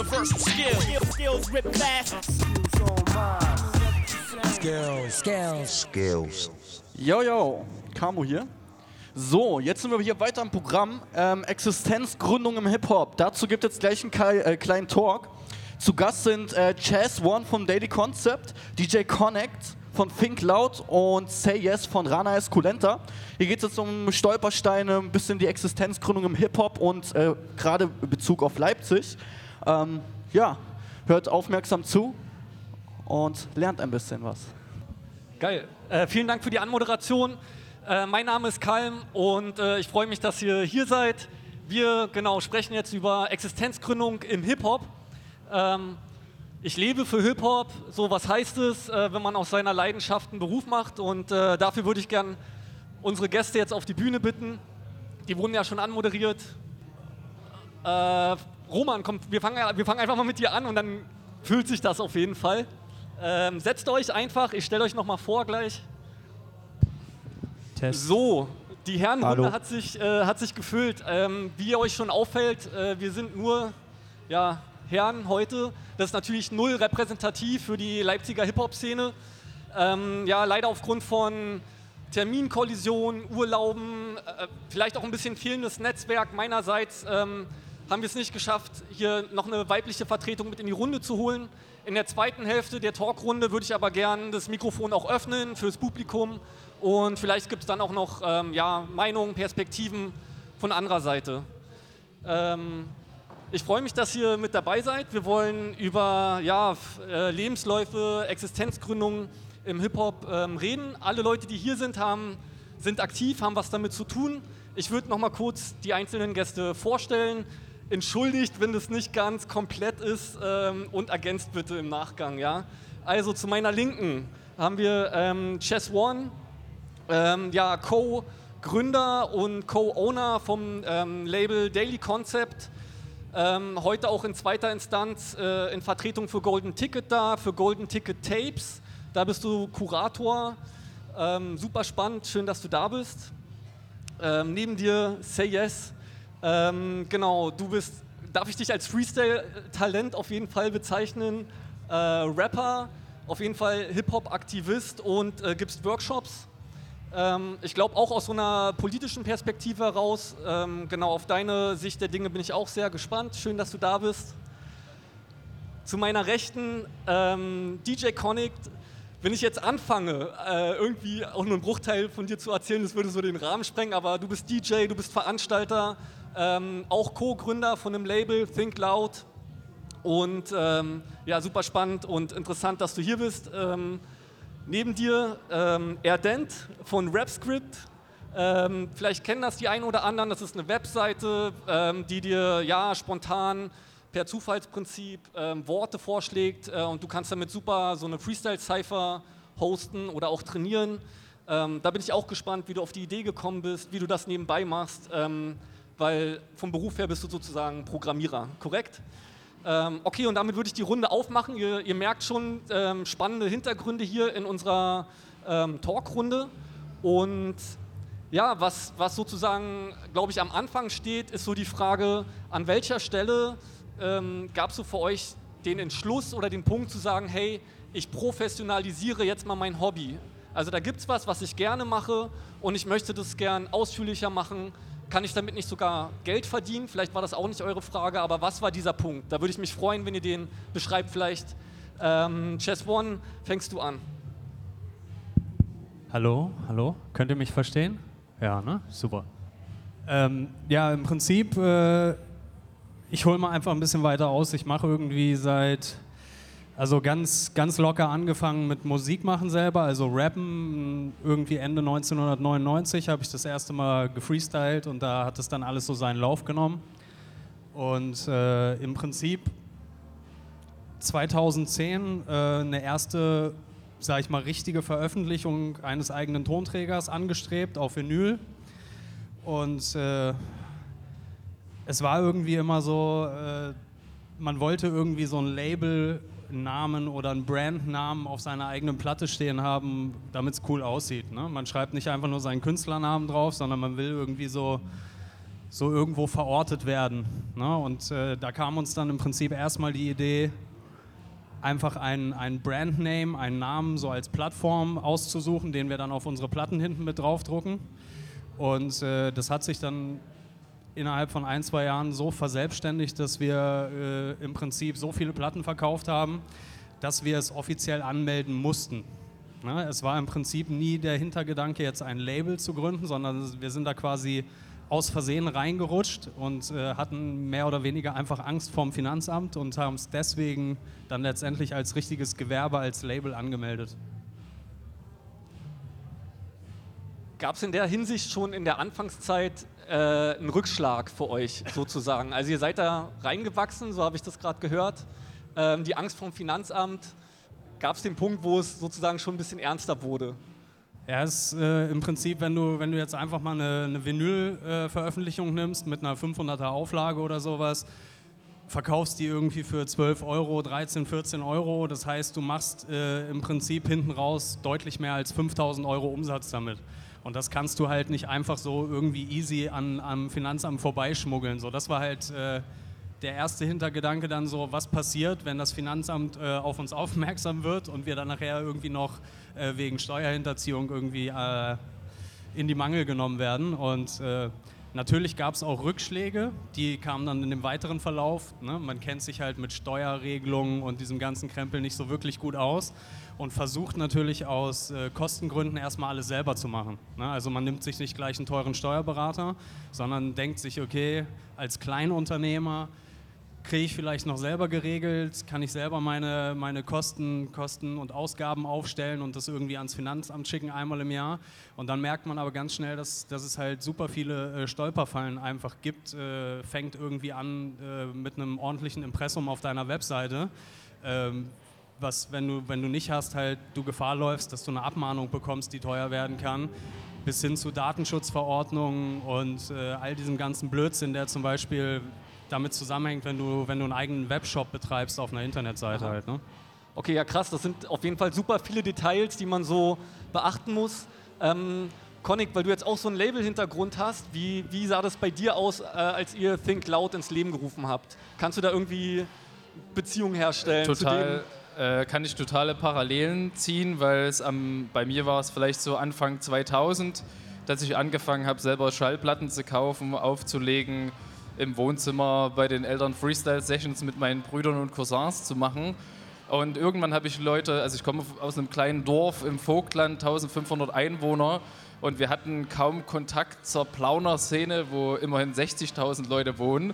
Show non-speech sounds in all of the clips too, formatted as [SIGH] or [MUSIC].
universal skill. Skills rip fast. Skills. Skills. Skills. Yo, yo, Camo hier. So, jetzt sind wir hier weiter im Programm. Ähm, Existenzgründung im Hip-Hop. Dazu gibt es gleich einen Kai, äh, kleinen Talk. Zu Gast sind äh, Chaz One vom Daily Concept, DJ Connect von Think Loud und Say Yes von Rana Esculenta. Hier geht es jetzt um Stolpersteine, ein bisschen die Existenzgründung im Hip-Hop und äh, gerade Bezug auf Leipzig. Ähm, ja, hört aufmerksam zu und lernt ein bisschen was. Geil. Äh, vielen Dank für die Anmoderation. Äh, mein Name ist Kalm und äh, ich freue mich, dass ihr hier seid. Wir genau sprechen jetzt über Existenzgründung im Hip-Hop. Ähm, ich lebe für Hip-Hop. So, was heißt es, äh, wenn man aus seiner Leidenschaft einen Beruf macht? Und äh, dafür würde ich gern unsere Gäste jetzt auf die Bühne bitten. Die wurden ja schon anmoderiert. Roman, komm, wir fangen, wir fangen einfach mal mit dir an und dann fühlt sich das auf jeden Fall. Ähm, setzt euch einfach, ich stelle euch nochmal vor gleich. Test. So, die Herrenrunde hat sich, äh, hat sich gefüllt. Ähm, wie euch schon auffällt, äh, wir sind nur ja, Herren heute. Das ist natürlich null repräsentativ für die Leipziger Hip-Hop-Szene. Ähm, ja, leider aufgrund von Terminkollisionen, Urlauben, äh, vielleicht auch ein bisschen fehlendes Netzwerk meinerseits, ähm, haben wir es nicht geschafft, hier noch eine weibliche Vertretung mit in die Runde zu holen. In der zweiten Hälfte der Talkrunde würde ich aber gern das Mikrofon auch öffnen fürs Publikum und vielleicht gibt es dann auch noch ähm, ja, Meinungen, Perspektiven von anderer Seite. Ähm, ich freue mich, dass ihr mit dabei seid. Wir wollen über ja, äh, Lebensläufe, Existenzgründungen im Hip-Hop ähm, reden. Alle Leute, die hier sind, haben, sind aktiv, haben was damit zu tun. Ich würde noch mal kurz die einzelnen Gäste vorstellen. Entschuldigt, wenn das nicht ganz komplett ist ähm, und ergänzt bitte im Nachgang. Ja? Also zu meiner Linken haben wir ähm, Chess One, ähm, ja, Co-Gründer und Co-Owner vom ähm, Label Daily Concept. Ähm, heute auch in zweiter Instanz äh, in Vertretung für Golden Ticket da, für Golden Ticket Tapes. Da bist du Kurator. Ähm, super spannend, schön, dass du da bist. Neben dir Say Yes. Ähm, genau, du bist, darf ich dich als Freestyle-Talent auf jeden Fall bezeichnen? Äh, Rapper, auf jeden Fall Hip-Hop-Aktivist und äh, gibst Workshops. Ähm, ich glaube auch aus so einer politischen Perspektive heraus. Ähm, genau auf deine Sicht der Dinge bin ich auch sehr gespannt. Schön, dass du da bist. Zu meiner Rechten ähm, DJ Connect. Wenn ich jetzt anfange, äh, irgendwie auch nur einen Bruchteil von dir zu erzählen, das würde so den Rahmen sprengen, aber du bist DJ, du bist Veranstalter, ähm, auch Co-Gründer von einem Label, Think Loud. Und ähm, ja, super spannend und interessant, dass du hier bist. Ähm, neben dir ähm, Erdent von RapScript. Ähm, vielleicht kennen das die einen oder anderen. Das ist eine Webseite, ähm, die dir ja spontan per Zufallsprinzip ähm, Worte vorschlägt äh, und du kannst damit super so eine Freestyle-Cypher hosten oder auch trainieren. Da bin ich auch gespannt, wie du auf die Idee gekommen bist, wie du das nebenbei machst, weil vom Beruf her bist du sozusagen Programmierer, korrekt? Ähm, okay, und damit würde ich die Runde aufmachen. Ihr, ihr merkt schon ähm, spannende Hintergründe hier in unserer ähm, Talkrunde. Und ja, was, was sozusagen, glaube ich, am Anfang steht, ist so die Frage, an welcher Stelle ähm, gab es so für euch den Entschluss oder den Punkt zu sagen, hey, ich professionalisiere jetzt mal mein Hobby. Also da gibt es was, was ich gerne mache und ich möchte das gern ausführlicher machen. Kann ich damit nicht sogar Geld verdienen? Vielleicht war das auch nicht eure Frage, aber was war dieser Punkt? Da würde ich mich freuen, wenn ihr den beschreibt. Vielleicht, ähm, Chess One, fängst du an. Hallo, hallo, könnt ihr mich verstehen? Ja, ne? Super. Ähm, ja, im Prinzip, äh, ich hole mal einfach ein bisschen weiter aus. Ich mache irgendwie seit, also ganz, ganz locker angefangen mit Musik machen selber, also Rappen. Irgendwie Ende 1999 habe ich das erste Mal gefreestylt und da hat es dann alles so seinen Lauf genommen. Und äh, im Prinzip 2010 äh, eine erste, sag ich mal, richtige Veröffentlichung eines eigenen Tonträgers angestrebt auf Vinyl. Und äh, es war irgendwie immer so, äh, man wollte irgendwie so ein Labelnamen oder einen Brandnamen auf seiner eigenen Platte stehen haben, damit es cool aussieht. Ne? Man schreibt nicht einfach nur seinen Künstlernamen drauf, sondern man will irgendwie so so irgendwo verortet werden. Ne? Und äh, da kam uns dann im Prinzip erstmal die Idee, einfach einen, einen Brandname, einen Namen so als Plattform auszusuchen, den wir dann auf unsere Platten hinten mit draufdrucken. Und äh, das hat sich dann innerhalb von ein, zwei Jahren so verselbstständigt, dass wir äh, im Prinzip so viele Platten verkauft haben, dass wir es offiziell anmelden mussten. Ne? Es war im Prinzip nie der Hintergedanke, jetzt ein Label zu gründen, sondern wir sind da quasi aus Versehen reingerutscht und äh, hatten mehr oder weniger einfach Angst vorm Finanzamt und haben es deswegen dann letztendlich als richtiges Gewerbe, als Label angemeldet. Gab es in der Hinsicht schon in der Anfangszeit äh, einen Rückschlag für euch sozusagen? Also ihr seid da reingewachsen, so habe ich das gerade gehört. Ähm, die Angst vom Finanzamt, gab es den Punkt, wo es sozusagen schon ein bisschen ernster wurde? Ja, es ist äh, im Prinzip, wenn du, wenn du jetzt einfach mal eine, eine Vinyl-Veröffentlichung äh, nimmst mit einer 500er Auflage oder sowas, verkaufst die irgendwie für 12 Euro, 13, 14 Euro. Das heißt, du machst äh, im Prinzip hinten raus deutlich mehr als 5000 Euro Umsatz damit. Und das kannst du halt nicht einfach so irgendwie easy an, am Finanzamt vorbeischmuggeln. So, das war halt äh, der erste Hintergedanke dann so, was passiert, wenn das Finanzamt äh, auf uns [LAUGHS] aufmerksam wird und wir dann nachher irgendwie noch äh, wegen Steuerhinterziehung irgendwie äh, in die Mangel genommen werden. Und äh, natürlich gab es auch Rückschläge, die kamen dann in dem weiteren Verlauf. Ne? Man kennt sich halt mit Steuerregelungen und diesem ganzen Krempel nicht so wirklich gut aus und versucht natürlich aus äh, Kostengründen erstmal alles selber zu machen. Ne? Also man nimmt sich nicht gleich einen teuren Steuerberater, sondern denkt sich, okay, als Kleinunternehmer kriege ich vielleicht noch selber geregelt, kann ich selber meine, meine Kosten, Kosten und Ausgaben aufstellen und das irgendwie ans Finanzamt schicken einmal im Jahr. Und dann merkt man aber ganz schnell, dass, dass es halt super viele äh, Stolperfallen einfach gibt. Äh, fängt irgendwie an äh, mit einem ordentlichen Impressum auf deiner Webseite. Ähm, was, wenn du, wenn du nicht hast, halt du Gefahr läufst, dass du eine Abmahnung bekommst, die teuer werden kann, bis hin zu Datenschutzverordnungen und äh, all diesem ganzen Blödsinn, der zum Beispiel damit zusammenhängt, wenn du, wenn du einen eigenen Webshop betreibst auf einer Internetseite halt. Ne? Okay, ja krass, das sind auf jeden Fall super viele Details, die man so beachten muss. Ähm, Connick, weil du jetzt auch so einen Label-Hintergrund hast, wie, wie sah das bei dir aus, äh, als ihr Think Loud ins Leben gerufen habt? Kannst du da irgendwie Beziehungen herstellen? Total, äh, kann ich totale Parallelen ziehen, weil es am, bei mir war es vielleicht so Anfang 2000, dass ich angefangen habe, selber Schallplatten zu kaufen, aufzulegen, im Wohnzimmer bei den Eltern Freestyle-Sessions mit meinen Brüdern und Cousins zu machen. Und irgendwann habe ich Leute, also ich komme aus einem kleinen Dorf im Vogtland, 1500 Einwohner, und wir hatten kaum Kontakt zur Plauner-Szene, wo immerhin 60.000 Leute wohnen.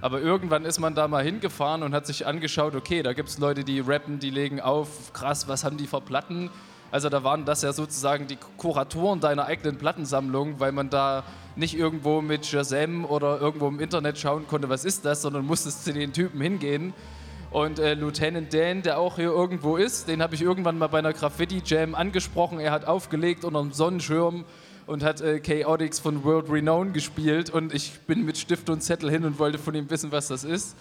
Aber irgendwann ist man da mal hingefahren und hat sich angeschaut, okay, da gibt es Leute, die rappen, die legen auf, krass, was haben die für Platten? Also da waren das ja sozusagen die Kuratoren deiner eigenen Plattensammlung, weil man da nicht irgendwo mit Shazam oder irgendwo im Internet schauen konnte, was ist das, sondern musstest zu den Typen hingehen. Und äh, Lieutenant Dan, der auch hier irgendwo ist, den habe ich irgendwann mal bei einer Graffiti-Jam angesprochen. Er hat aufgelegt unter einem Sonnenschirm und hat äh, Chaotix von World Renown gespielt und ich bin mit Stift und Zettel hin und wollte von ihm wissen, was das ist.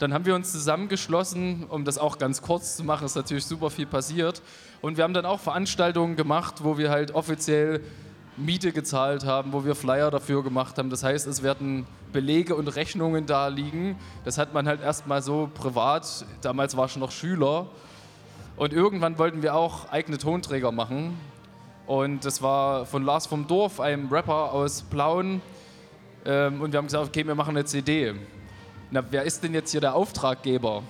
Dann haben wir uns zusammengeschlossen, um das auch ganz kurz zu machen, ist natürlich super viel passiert. Und wir haben dann auch Veranstaltungen gemacht, wo wir halt offiziell Miete gezahlt haben, wo wir Flyer dafür gemacht haben. Das heißt, es werden Belege und Rechnungen da liegen. Das hat man halt erstmal so privat. Damals war ich noch Schüler. Und irgendwann wollten wir auch eigene Tonträger machen. Und das war von Lars vom Dorf, einem Rapper aus Plauen. Ähm, und wir haben gesagt, okay, wir machen eine CD. Na, wer ist denn jetzt hier der Auftraggeber?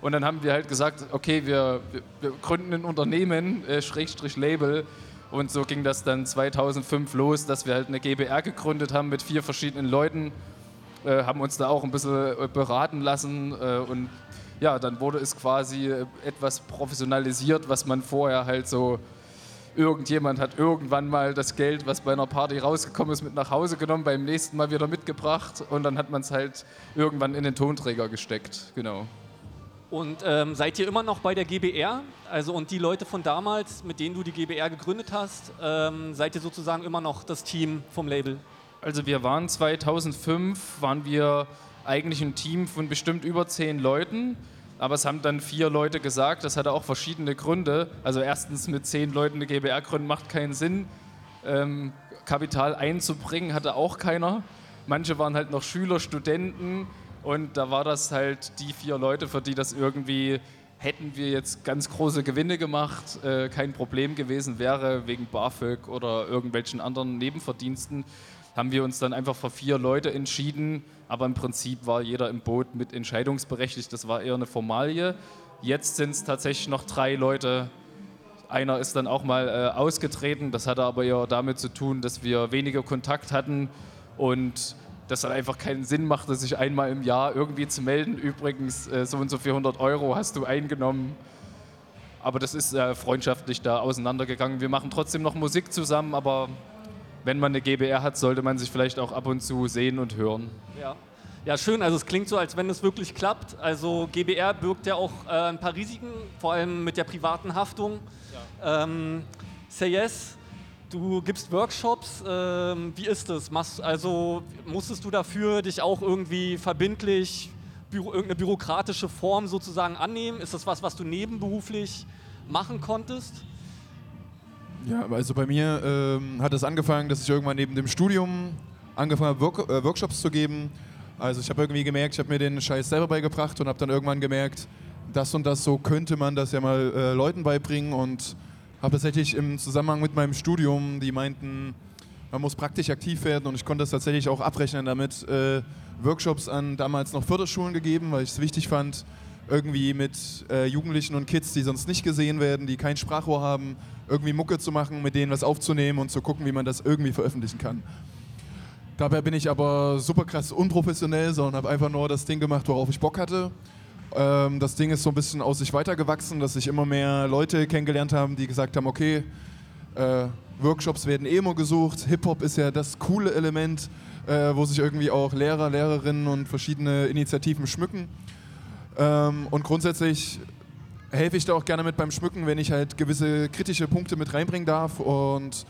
Und dann haben wir halt gesagt, okay, wir, wir gründen ein Unternehmen, äh, Schrägstrich Label. Und so ging das dann 2005 los, dass wir halt eine GBR gegründet haben mit vier verschiedenen Leuten, äh, haben uns da auch ein bisschen äh, beraten lassen äh, und ja, dann wurde es quasi äh, etwas professionalisiert, was man vorher halt so irgendjemand hat irgendwann mal das Geld, was bei einer Party rausgekommen ist, mit nach Hause genommen, beim nächsten Mal wieder mitgebracht und dann hat man es halt irgendwann in den Tonträger gesteckt. Genau. Und ähm, seid ihr immer noch bei der GBR? Also und die Leute von damals, mit denen du die GBR gegründet hast, ähm, seid ihr sozusagen immer noch das Team vom Label? Also wir waren 2005, waren wir eigentlich ein Team von bestimmt über zehn Leuten aber es haben dann vier Leute gesagt, das hatte auch verschiedene Gründe. Also erstens mit zehn Leuten eine GBR gründen macht keinen Sinn. Ähm, Kapital einzubringen hatte auch keiner. manche waren halt noch Schüler, Studenten und da war das halt die vier Leute, für die das irgendwie hätten wir jetzt ganz große Gewinne gemacht, äh, kein Problem gewesen wäre, wegen BAföG oder irgendwelchen anderen Nebenverdiensten, haben wir uns dann einfach für vier Leute entschieden. Aber im Prinzip war jeder im Boot mit entscheidungsberechtigt. Das war eher eine Formalie. Jetzt sind es tatsächlich noch drei Leute. Einer ist dann auch mal äh, ausgetreten. Das hatte aber eher damit zu tun, dass wir weniger Kontakt hatten und das dann einfach keinen Sinn machte, sich einmal im Jahr irgendwie zu melden. Übrigens, äh, so und so 400 Euro hast du eingenommen. Aber das ist äh, freundschaftlich da auseinandergegangen. Wir machen trotzdem noch Musik zusammen, aber wenn man eine GBR hat, sollte man sich vielleicht auch ab und zu sehen und hören. Ja. Ja, schön. Also es klingt so, als wenn es wirklich klappt. Also GBR birgt ja auch äh, ein paar Risiken, vor allem mit der privaten Haftung. Ja. Ähm, Say Yes, du gibst Workshops. Ähm, wie ist das? Machst, also musstest du dafür dich auch irgendwie verbindlich büro, irgendeine bürokratische Form sozusagen annehmen? Ist das was, was du nebenberuflich machen konntest? Ja, also bei mir ähm, hat es angefangen, dass ich irgendwann neben dem Studium angefangen habe, Work äh, Workshops zu geben. Also ich habe irgendwie gemerkt, ich habe mir den Scheiß selber beigebracht und habe dann irgendwann gemerkt, das und das so könnte man das ja mal äh, Leuten beibringen und habe tatsächlich im Zusammenhang mit meinem Studium, die meinten, man muss praktisch aktiv werden und ich konnte das tatsächlich auch abrechnen damit, äh, Workshops an damals noch Förderschulen gegeben, weil ich es wichtig fand, irgendwie mit äh, Jugendlichen und Kids, die sonst nicht gesehen werden, die kein Sprachrohr haben, irgendwie Mucke zu machen, mit denen was aufzunehmen und zu gucken, wie man das irgendwie veröffentlichen kann. Dabei bin ich aber super krass unprofessionell, sondern habe einfach nur das Ding gemacht, worauf ich Bock hatte. Ähm, das Ding ist so ein bisschen aus sich weitergewachsen, dass sich immer mehr Leute kennengelernt haben, die gesagt haben, okay, äh, Workshops werden eh immer gesucht, Hip-Hop ist ja das coole Element, äh, wo sich irgendwie auch Lehrer, Lehrerinnen und verschiedene Initiativen schmücken. Ähm, und grundsätzlich helfe ich da auch gerne mit beim Schmücken, wenn ich halt gewisse kritische Punkte mit reinbringen darf und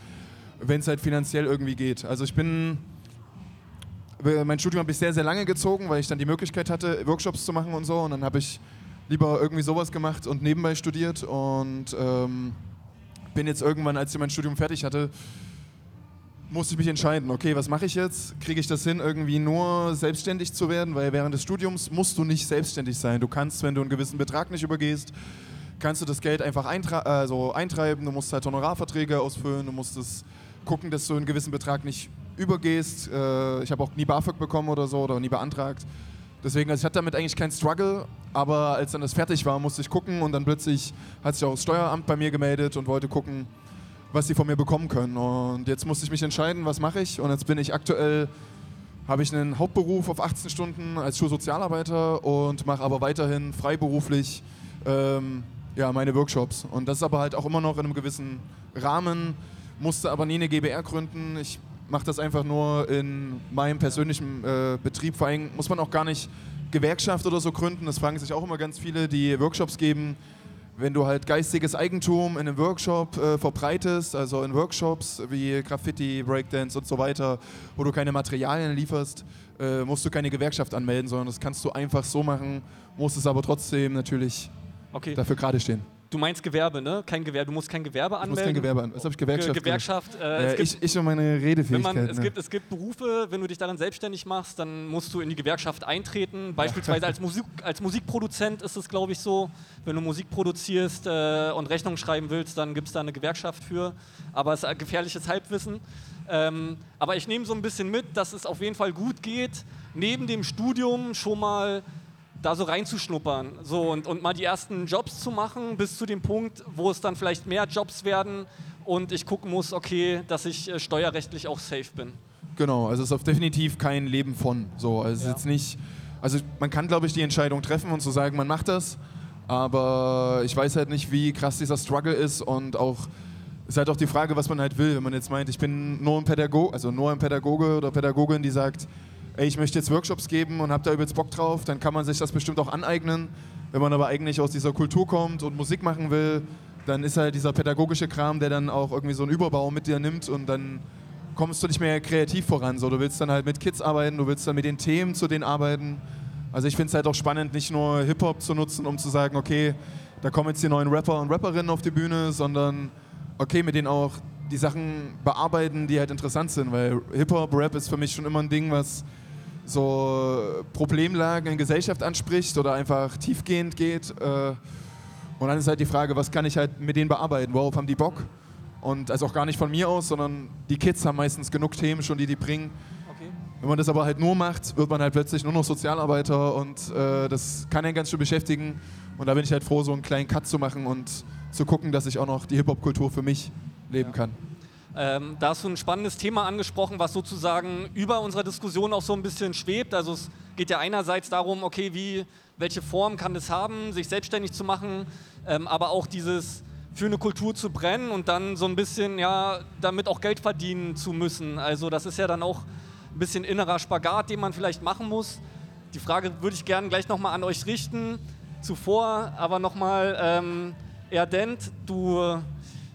wenn es halt finanziell irgendwie geht. Also ich bin, mein Studium habe ich sehr, sehr lange gezogen, weil ich dann die Möglichkeit hatte, Workshops zu machen und so. Und dann habe ich lieber irgendwie sowas gemacht und nebenbei studiert und ähm, bin jetzt irgendwann, als ich mein Studium fertig hatte, musste ich mich entscheiden, okay, was mache ich jetzt? Kriege ich das hin, irgendwie nur selbstständig zu werden? Weil während des Studiums musst du nicht selbstständig sein. Du kannst, wenn du einen gewissen Betrag nicht übergehst, kannst du das Geld einfach also eintreiben. Du musst halt Honorarverträge ausfüllen, du musst es gucken, dass du einen gewissen Betrag nicht übergehst. Äh, ich habe auch nie BAföG bekommen oder so oder nie beantragt. Deswegen, also ich hatte damit eigentlich keinen Struggle, aber als dann das fertig war, musste ich gucken und dann plötzlich hat sich auch das Steueramt bei mir gemeldet und wollte gucken, was sie von mir bekommen können. Und jetzt musste ich mich entscheiden, was mache ich. Und jetzt bin ich aktuell, habe ich einen Hauptberuf auf 18 Stunden als Schulsozialarbeiter und mache aber weiterhin freiberuflich ähm, ja, meine Workshops. Und das ist aber halt auch immer noch in einem gewissen Rahmen, musste aber nie eine GBR gründen. Ich mache das einfach nur in meinem persönlichen äh, Betrieb. Vor allem muss man auch gar nicht Gewerkschaft oder so gründen. Das fragen sich auch immer ganz viele, die Workshops geben wenn du halt geistiges Eigentum in einem Workshop äh, verbreitest, also in Workshops wie Graffiti, Breakdance und so weiter, wo du keine Materialien lieferst, äh, musst du keine Gewerkschaft anmelden, sondern das kannst du einfach so machen, musst es aber trotzdem natürlich okay. dafür gerade stehen. Du meinst Gewerbe, ne? Kein Gewerbe. Du musst kein Gewerbe anmelden. Du musst kein Gewerbe anmelden. Was habe ich Gewerkschaft? Ge Gewerkschaft. Äh, ja, ich, ich und meine Redefähigkeit. Man, es, ne? gibt, es gibt Berufe, wenn du dich daran selbstständig machst, dann musst du in die Gewerkschaft eintreten. Beispielsweise als, [LAUGHS] Musik, als Musikproduzent ist es, glaube ich, so. Wenn du Musik produzierst äh, und Rechnung schreiben willst, dann gibt es da eine Gewerkschaft für. Aber es ist ein gefährliches Halbwissen. Ähm, aber ich nehme so ein bisschen mit, dass es auf jeden Fall gut geht, neben dem Studium schon mal da so reinzuschnuppern so, und, und mal die ersten Jobs zu machen, bis zu dem Punkt, wo es dann vielleicht mehr Jobs werden und ich gucken muss, okay, dass ich äh, steuerrechtlich auch safe bin. Genau, also es ist auf definitiv kein Leben von. So, also ja. jetzt nicht, also man kann, glaube ich, die Entscheidung treffen und zu so sagen, man macht das, aber ich weiß halt nicht, wie krass dieser Struggle ist und auch ist halt auch die Frage, was man halt will. Wenn man jetzt meint, ich bin nur ein Pädagoge, also nur ein Pädagoge oder Pädagogin, die sagt, ey, ich möchte jetzt Workshops geben und habe da übelst Bock drauf, dann kann man sich das bestimmt auch aneignen. Wenn man aber eigentlich aus dieser Kultur kommt und Musik machen will, dann ist halt dieser pädagogische Kram, der dann auch irgendwie so einen Überbau mit dir nimmt und dann kommst du nicht mehr kreativ voran. So, du willst dann halt mit Kids arbeiten, du willst dann mit den Themen zu denen arbeiten. Also ich finde es halt auch spannend, nicht nur Hip-Hop zu nutzen, um zu sagen, okay, da kommen jetzt die neuen Rapper und Rapperinnen auf die Bühne, sondern okay, mit denen auch die Sachen bearbeiten, die halt interessant sind, weil Hip-Hop, Rap ist für mich schon immer ein Ding, was so Problemlagen in Gesellschaft anspricht oder einfach tiefgehend geht. Äh, und dann ist halt die Frage, was kann ich halt mit denen bearbeiten? Worauf haben die Bock? Und also auch gar nicht von mir aus, sondern die Kids haben meistens genug Themen schon, die die bringen. Okay. Wenn man das aber halt nur macht, wird man halt plötzlich nur noch Sozialarbeiter und äh, das kann einen ganz schön beschäftigen. Und da bin ich halt froh, so einen kleinen Cut zu machen und zu gucken, dass ich auch noch die Hip-Hop-Kultur für mich leben kann. Ähm, da hast du ein spannendes Thema angesprochen, was sozusagen über unserer Diskussion auch so ein bisschen schwebt. Also es geht ja einerseits darum, okay, wie, welche Form kann es haben, sich selbstständig zu machen, ähm, aber auch dieses für eine Kultur zu brennen und dann so ein bisschen, ja, damit auch Geld verdienen zu müssen. Also das ist ja dann auch ein bisschen innerer Spagat, den man vielleicht machen muss. Die Frage würde ich gerne gleich nochmal an euch richten. Zuvor aber nochmal, ähm, Erdent, du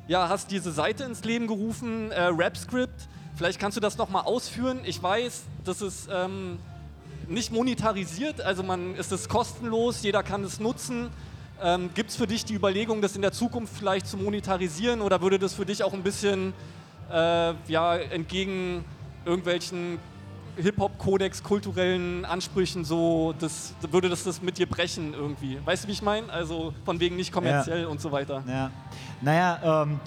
ja, hast diese Seite ins Leben gerufen, äh, RapScript. Vielleicht kannst du das nochmal ausführen. Ich weiß, das ist ähm, nicht monetarisiert, also man ist es kostenlos, jeder kann es nutzen. Ähm, Gibt es für dich die Überlegung, das in der Zukunft vielleicht zu monetarisieren oder würde das für dich auch ein bisschen äh, ja, entgegen irgendwelchen Hip-Hop-Kodex, kulturellen Ansprüchen so, das, würde das das mit dir brechen irgendwie? Weißt du, wie ich meine? Also von wegen nicht kommerziell und so weiter. Ja. Naja, ähm,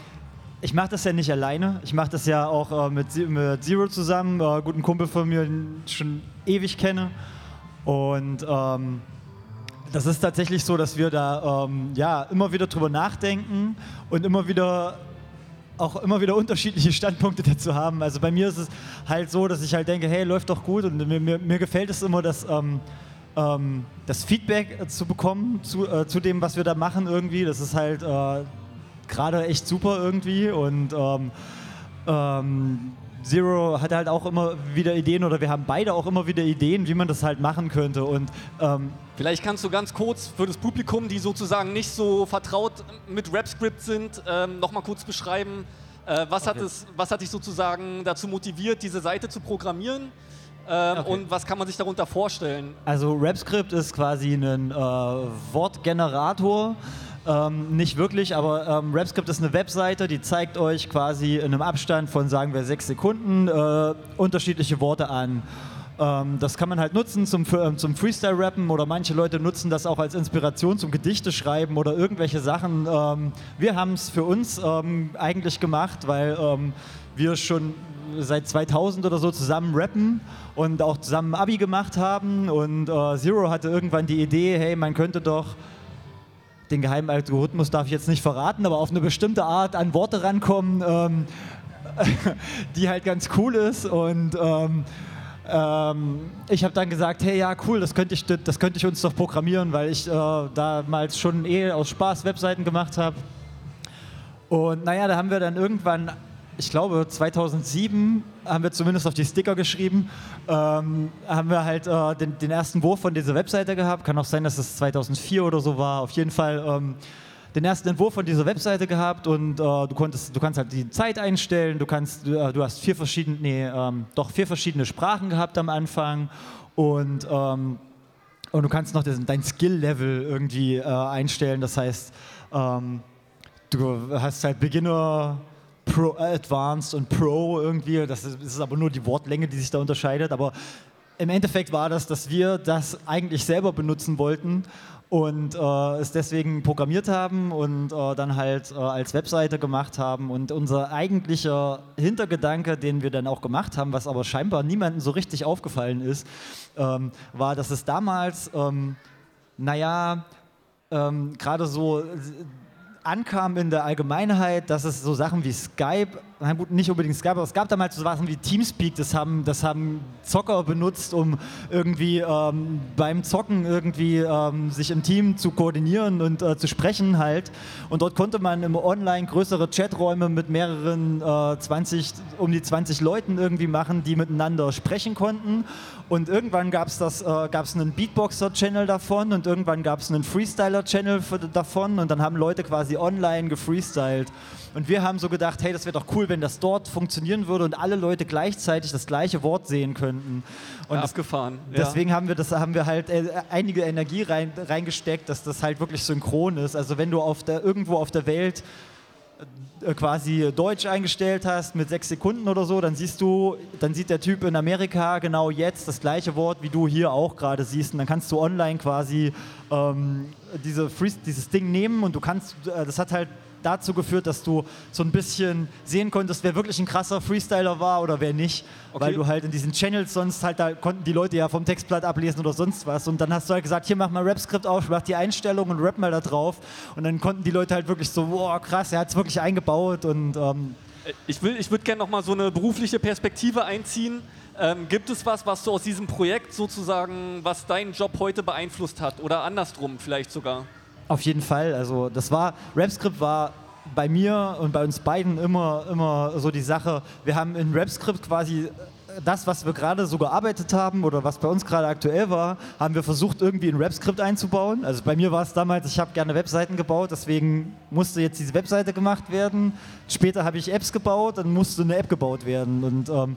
ich mache das ja nicht alleine. Ich mache das ja auch äh, mit, mit Zero zusammen, äh, guten Kumpel von mir, den ich schon ewig kenne. Und ähm, das ist tatsächlich so, dass wir da ähm, ja, immer wieder drüber nachdenken und immer wieder auch immer wieder unterschiedliche Standpunkte dazu haben. Also bei mir ist es halt so, dass ich halt denke, hey, läuft doch gut und mir, mir, mir gefällt es immer, dass ähm, ähm, das Feedback äh, zu bekommen zu, äh, zu dem, was wir da machen irgendwie. Das ist halt äh, gerade echt super irgendwie und ähm, ähm, Zero hat halt auch immer wieder Ideen oder wir haben beide auch immer wieder Ideen, wie man das halt machen könnte und ähm, Vielleicht kannst du ganz kurz für das Publikum, die sozusagen nicht so vertraut mit RapScript sind, ähm, nochmal kurz beschreiben, äh, was, hat es, was hat dich sozusagen dazu motiviert, diese Seite zu programmieren ähm, Okay. und was kann man sich darunter vorstellen? Also RapScript ist quasi ein äh, Wortgenerator. Ähm, nicht wirklich, aber ähm, RapScript ist eine Webseite, die zeigt euch quasi in einem Abstand von, sagen wir, sechs Sekunden äh, unterschiedliche Worte an. Ähm, das kann man halt nutzen zum, ähm, zum Freestyle-Rappen oder manche Leute nutzen das auch als Inspiration zum Gedichte schreiben oder irgendwelche Sachen. Ähm, wir haben es für uns ähm, eigentlich gemacht, weil ähm, wir schon seit 2000 oder so zusammen rappen und auch zusammen Abi gemacht haben und äh, Zero hatte irgendwann die Idee, hey, man könnte doch den geheimen Algorithmus darf ich jetzt nicht verraten, aber auf eine bestimmte Art an Worte rankommen, ähm, [LAUGHS] die halt ganz cool ist und ähm, ähm, ich habe dann gesagt, hey ja cool, das könnte ich, das könnte ich uns doch programmieren, weil ich äh, damals schon eh aus Spaß Webseiten gemacht habe. Und naja, da haben wir dann irgendwann, ich glaube 2007, haben wir zumindest auf die Sticker geschrieben, ähm, haben wir halt äh, den, den ersten Wurf von dieser Webseite gehabt. Kann auch sein, dass es 2004 oder so war. Auf jeden Fall ähm, den ersten Entwurf von dieser Webseite gehabt und äh, du, konntest, du kannst halt die Zeit einstellen, du, kannst, äh, du hast vier verschiedene, nee, ähm, doch vier verschiedene Sprachen gehabt am Anfang und ähm, und du kannst noch das, dein Skill-Level irgendwie äh, einstellen. Das heißt, ähm, du hast halt Beginner, Pro, äh, Advanced und Pro irgendwie. Das ist, ist aber nur die Wortlänge, die sich da unterscheidet. Aber im Endeffekt war das, dass wir das eigentlich selber benutzen wollten und äh, es deswegen programmiert haben und äh, dann halt äh, als Webseite gemacht haben. Und unser eigentlicher Hintergedanke, den wir dann auch gemacht haben, was aber scheinbar niemandem so richtig aufgefallen ist, ähm, war, dass es damals, ähm, naja, ähm, gerade so äh, ankam in der Allgemeinheit, dass es so Sachen wie Skype, na gut, nicht unbedingt Skype, aber es gab damals so Sachen wie Teamspeak, das haben, das haben Zocker benutzt, um irgendwie ähm, beim Zocken irgendwie ähm, sich im Team zu koordinieren und äh, zu sprechen halt. Und dort konnte man im Online größere Chaträume mit mehreren äh, 20, um die 20 Leuten irgendwie machen, die miteinander sprechen konnten. Und irgendwann gab es das, äh, gab's einen Beatboxer-Channel davon und irgendwann gab es einen Freestyler-Channel davon und dann haben Leute quasi online gefreestylt. Und wir haben so gedacht, hey, das wäre doch cool, wenn das dort funktionieren würde und alle Leute gleichzeitig das gleiche Wort sehen könnten. Und das, Abgefahren. deswegen haben wir das haben wir halt äh, einige Energie rein, reingesteckt, dass das halt wirklich synchron ist. Also wenn du auf der, irgendwo auf der Welt quasi Deutsch eingestellt hast mit sechs Sekunden oder so, dann siehst du, dann sieht der Typ in Amerika genau jetzt das gleiche Wort, wie du hier auch gerade siehst. Und dann kannst du online quasi ähm, diese Free dieses Ding nehmen und du kannst, äh, das hat halt dazu geführt, dass du so ein bisschen sehen konntest, wer wirklich ein krasser Freestyler war oder wer nicht. Okay. Weil du halt in diesen Channels sonst halt, da konnten die Leute ja vom Textblatt ablesen oder sonst was. Und dann hast du halt gesagt, hier mach mal Rap-Skript auf, mach die Einstellungen und rap mal da drauf. Und dann konnten die Leute halt wirklich so, wow, krass, er hat es wirklich eingebaut und ähm, Ich, will, ich würde gerne noch mal so eine berufliche Perspektive einziehen. Ähm, gibt es was, was du aus diesem Projekt sozusagen, was deinen Job heute beeinflusst hat? Oder andersrum vielleicht sogar? Auf jeden Fall. Also das war, RapScript war bei mir und bei uns beiden immer, immer so die Sache. Wir haben in RapScript quasi das, was wir gerade so gearbeitet haben oder was bei uns gerade aktuell war, haben wir versucht irgendwie in RapScript einzubauen. Also bei mir war es damals, ich habe gerne Webseiten gebaut, deswegen musste jetzt diese Webseite gemacht werden. Später habe ich Apps gebaut, dann musste eine App gebaut werden und ähm,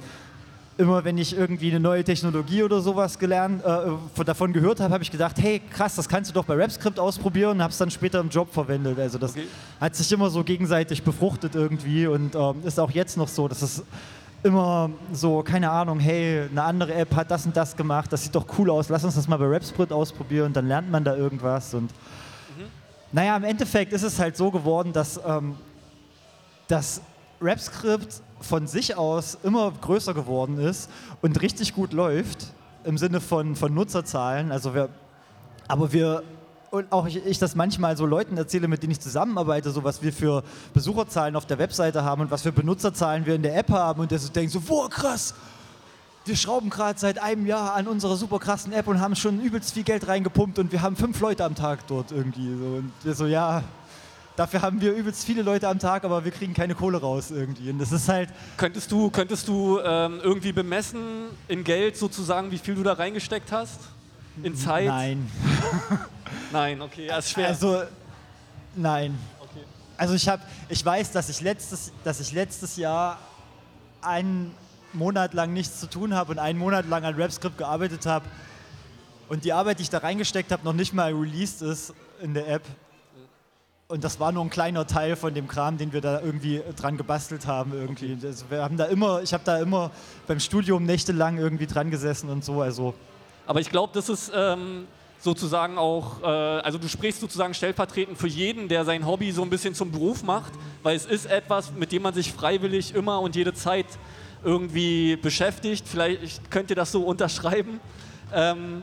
immer wenn ich irgendwie eine neue Technologie oder sowas gelernt, äh, von- davon gehört habe, habe ich gedacht, hey krass, das kannst du doch bei RapScript ausprobieren und habe es dann später im Job verwendet. Also das Okay. hat sich immer so gegenseitig befruchtet irgendwie und ähm, ist auch jetzt noch so, dass es immer so, keine Ahnung, hey, eine andere App hat das und das gemacht, das sieht doch cool aus, lass uns das mal bei RapScript ausprobieren, dann lernt man da irgendwas und naja, im Endeffekt ist es halt so geworden, dass ähm, das RapScript von sich aus immer größer geworden ist und richtig gut läuft im Sinne von, von Nutzerzahlen. Also wir, aber wir und auch ich, ich das manchmal so Leuten erzähle, mit denen ich zusammenarbeite, so was wir für Besucherzahlen auf der Webseite haben und was für Benutzerzahlen wir in der App haben und der so denkt so, boah krass, wir schrauben gerade seit einem Jahr an unserer super krassen App und haben schon übelst viel Geld reingepumpt und wir haben fünf Leute am Tag dort irgendwie. So. Und wir so, ja, dafür haben wir übelst viele Leute am Tag, aber wir kriegen keine Kohle raus irgendwie. Und das ist halt, Könntest du, könntest du ähm, irgendwie bemessen in Geld sozusagen, wie viel du da reingesteckt hast? In Zeit? nein. [LAUGHS] Nein, okay, ja, ist schwer. Also, nein. okay. Also ich habe, ich weiß, dass ich letztes, dass ich letztes Jahr einen Monat lang nichts zu tun habe und einen Monat lang an RapScript gearbeitet habe und die Arbeit, die ich da reingesteckt habe, noch nicht mal released ist in der App. Und das war nur ein kleiner Teil von dem Kram, den wir da irgendwie dran gebastelt haben irgendwie. Also wir haben da immer, ich habe da immer beim Studium nächtelang irgendwie dran gesessen und so. Also Aber ich glaube, das ist ähm, sozusagen auch, äh, also du sprichst sozusagen stellvertretend für jeden, der sein Hobby so ein bisschen zum Beruf macht, weil es ist etwas, mit dem man sich freiwillig immer und jede Zeit irgendwie beschäftigt. Vielleicht könnt ihr das so unterschreiben. Ähm,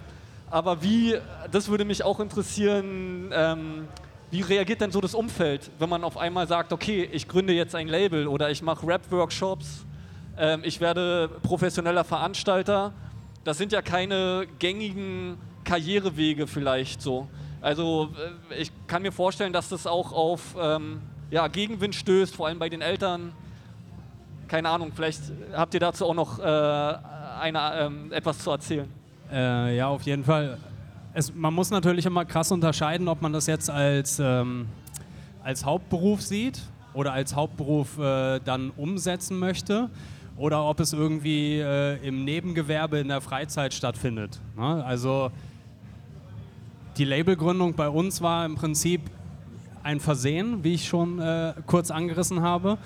aber wie, das würde mich auch interessieren, ähm, wie reagiert denn so das Umfeld, wenn man auf einmal sagt, okay, ich gründe jetzt ein Label oder ich mache Rap-Workshops, ähm, ich werde professioneller Veranstalter. Das sind ja keine gängigen Karrierewege vielleicht so. Also äh, ich kann mir vorstellen, dass das auch auf ähm, ja, Gegenwind stößt, vor allem bei den Eltern. Keine Ahnung, vielleicht habt ihr dazu auch noch äh, eine, ähm, etwas zu erzählen. Äh, ja, auf jeden Fall. Es, man muss natürlich immer krass unterscheiden, ob man das jetzt als, ähm, als Hauptberuf sieht oder als Hauptberuf äh, dann umsetzen möchte oder ob es irgendwie äh, im Nebengewerbe in der Freizeit stattfindet. Ne? Also die Labelgründung bei uns war im Prinzip ein Versehen, wie ich schon äh, kurz angerissen habe.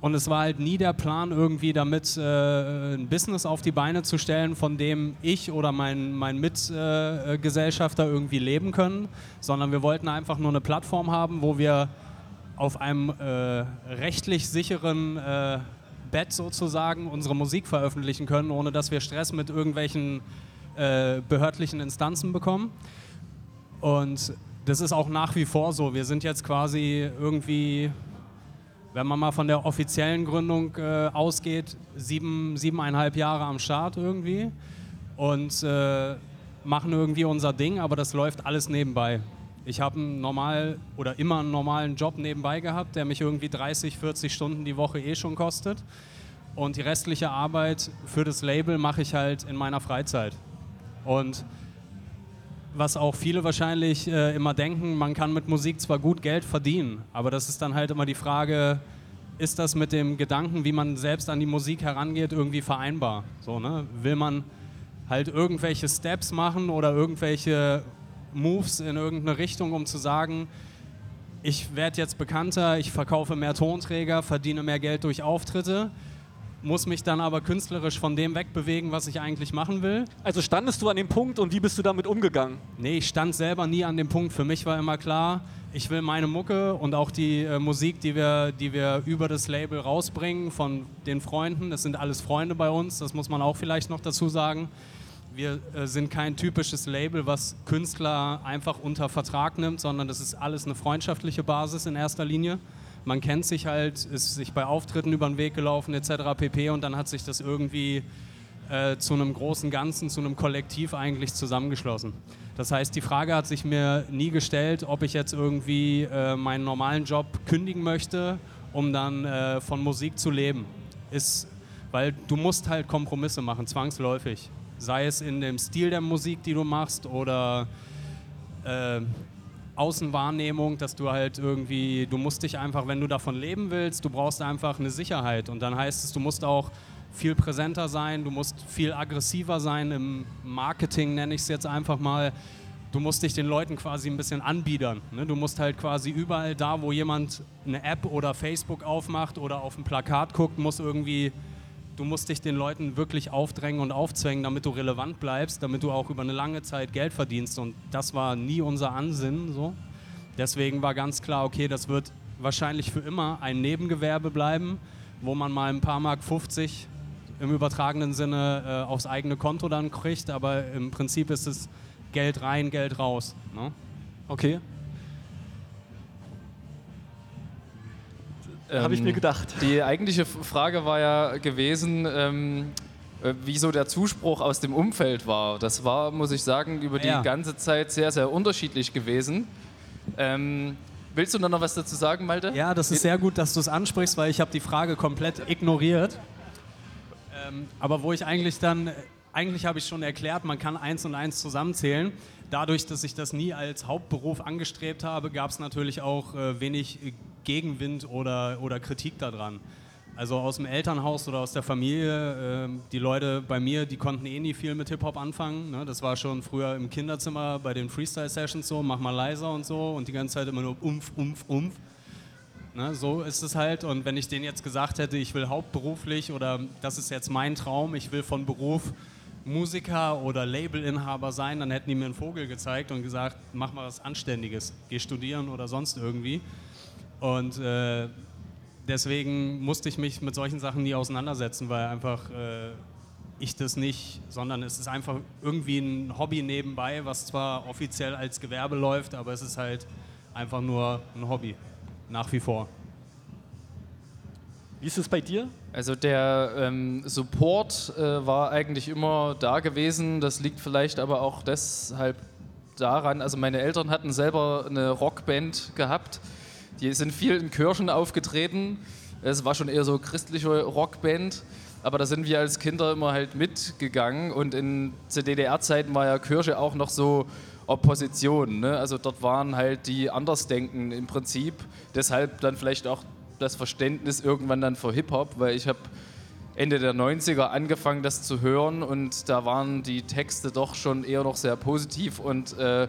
Und es war halt nie der Plan, irgendwie damit äh, ein Business auf die Beine zu stellen, von dem ich oder mein, mein Mitgesellschafter äh, irgendwie leben können, sondern wir wollten einfach nur eine Plattform haben, wo wir auf einem äh, rechtlich sicheren äh, Bett sozusagen unsere Musik veröffentlichen können, ohne dass wir Stress mit irgendwelchen äh, behördlichen Instanzen bekommen. Und das ist auch nach wie vor so. Wir sind jetzt quasi irgendwie, wenn man mal von der offiziellen Gründung äh, ausgeht, sieben, siebeneinhalb Jahre am Start irgendwie und äh, machen irgendwie unser Ding, aber das läuft alles nebenbei. Ich habe einen normal oder immer einen normalen Job nebenbei gehabt, der mich irgendwie 30, 40 Stunden die Woche eh schon kostet. Und die restliche Arbeit für das Label mache ich halt in meiner Freizeit. Und was auch viele wahrscheinlich äh, immer denken, man kann mit Musik zwar gut Geld verdienen, aber das ist dann halt immer die Frage, ist das mit dem Gedanken, wie man selbst an die Musik herangeht, irgendwie vereinbar? So, ne? Will man halt irgendwelche Steps machen oder irgendwelche Moves in irgendeine Richtung, um zu sagen, ich werde jetzt bekannter, ich verkaufe mehr Tonträger, verdiene mehr Geld durch Auftritte, muss mich dann aber künstlerisch von dem wegbewegen, was ich eigentlich machen will. Also standest du an dem Punkt und wie bist du damit umgegangen? Nee, ich stand selber nie an dem Punkt. Für mich war immer klar, ich will meine Mucke und auch die äh, Musik, die wir, die wir über das Label rausbringen von den Freunden. Das sind alles Freunde bei uns, das muss man auch vielleicht noch dazu sagen. Wir äh, sind kein typisches Label, was Künstler einfach unter Vertrag nimmt, sondern das ist alles eine freundschaftliche Basis in erster Linie. Man kennt sich halt, ist sich bei Auftritten über den Weg gelaufen etc. pp. Und dann hat sich das irgendwie äh, zu einem großen Ganzen, zu einem Kollektiv eigentlich zusammengeschlossen. Das heißt, die Frage hat sich mir nie gestellt, ob ich jetzt irgendwie äh, meinen normalen Job kündigen möchte, um dann äh, von Musik zu leben. Ist, weil du musst halt Kompromisse machen, zwangsläufig. Sei es in dem Stil der Musik, die du machst, oder äh, Außenwahrnehmung, dass du halt irgendwie, du musst dich einfach, wenn du davon leben willst, du brauchst einfach eine Sicherheit. Und dann heißt es, du musst auch viel präsenter sein, du musst viel aggressiver sein im Marketing, nenne ich es jetzt einfach mal. Du musst dich den Leuten quasi ein bisschen anbiedern. Ne? Du musst halt quasi überall da, wo jemand eine App oder Facebook aufmacht oder auf ein Plakat guckt, muss irgendwie, du musst dich den Leuten wirklich aufdrängen und aufzwängen, damit du relevant bleibst, damit du auch über eine lange Zeit Geld verdienst. Und das war nie unser Ansinnen. So. Deswegen war ganz klar, okay, das wird wahrscheinlich für immer ein Nebengewerbe bleiben, wo man mal ein paar Mark 50 im übertragenen Sinne äh, aufs eigene Konto dann kriegt, aber im Prinzip ist es Geld rein, Geld raus. Ne? Okay. Habe ich mir gedacht. Die eigentliche Frage war ja gewesen, ähm, äh, wie so der Zuspruch aus dem Umfeld war. Das war, muss ich sagen, über die Ja. ganze Zeit sehr, sehr unterschiedlich gewesen. Ähm, willst du noch was dazu sagen, Malte? Ja, das ist sehr gut, dass du es ansprichst, weil ich habe die Frage komplett ignoriert. Ähm, aber wo ich eigentlich dann, eigentlich habe ich schon erklärt, man kann eins und eins zusammenzählen. Dadurch, dass ich das nie als Hauptberuf angestrebt habe, gab es natürlich auch äh, wenig äh, Gegenwind oder, oder Kritik daran. Also aus dem Elternhaus oder aus der Familie, ähm, die Leute bei mir, die konnten eh nie viel mit Hip-Hop anfangen. Ne? Das war schon früher im Kinderzimmer bei den Freestyle-Sessions so, mach mal leiser und so und die ganze Zeit immer nur umf, umf, umf. Ne, so ist es halt. Und wenn ich denen jetzt gesagt hätte, ich will hauptberuflich oder das ist jetzt mein Traum, ich will von Beruf Musiker oder Labelinhaber sein, dann hätten die mir einen Vogel gezeigt und gesagt, mach mal was Anständiges, geh studieren oder sonst irgendwie. Und äh, deswegen musste ich mich mit solchen Sachen nie auseinandersetzen, weil einfach äh, ich das nicht, sondern es ist einfach irgendwie ein Hobby nebenbei, was zwar offiziell als Gewerbe läuft, aber es ist halt einfach nur ein Hobby, nach wie vor. Wie ist es bei dir? Also der ähm, Support äh, war eigentlich immer da gewesen. Das liegt vielleicht aber auch deshalb daran, also meine Eltern hatten selber eine Rockband gehabt. Die sind viel in Kirchen aufgetreten. Es war schon eher so christliche Rockband. Aber da sind wir als Kinder immer halt mitgegangen. Und in zu DDR-Zeiten war ja Kirche auch noch so Opposition. Ne? Also dort waren halt die Andersdenken im Prinzip. Deshalb dann vielleicht auch das Verständnis irgendwann dann für Hip-Hop, weil ich habe Ende der 90er angefangen, das zu hören und da waren die Texte doch schon eher noch sehr positiv und äh,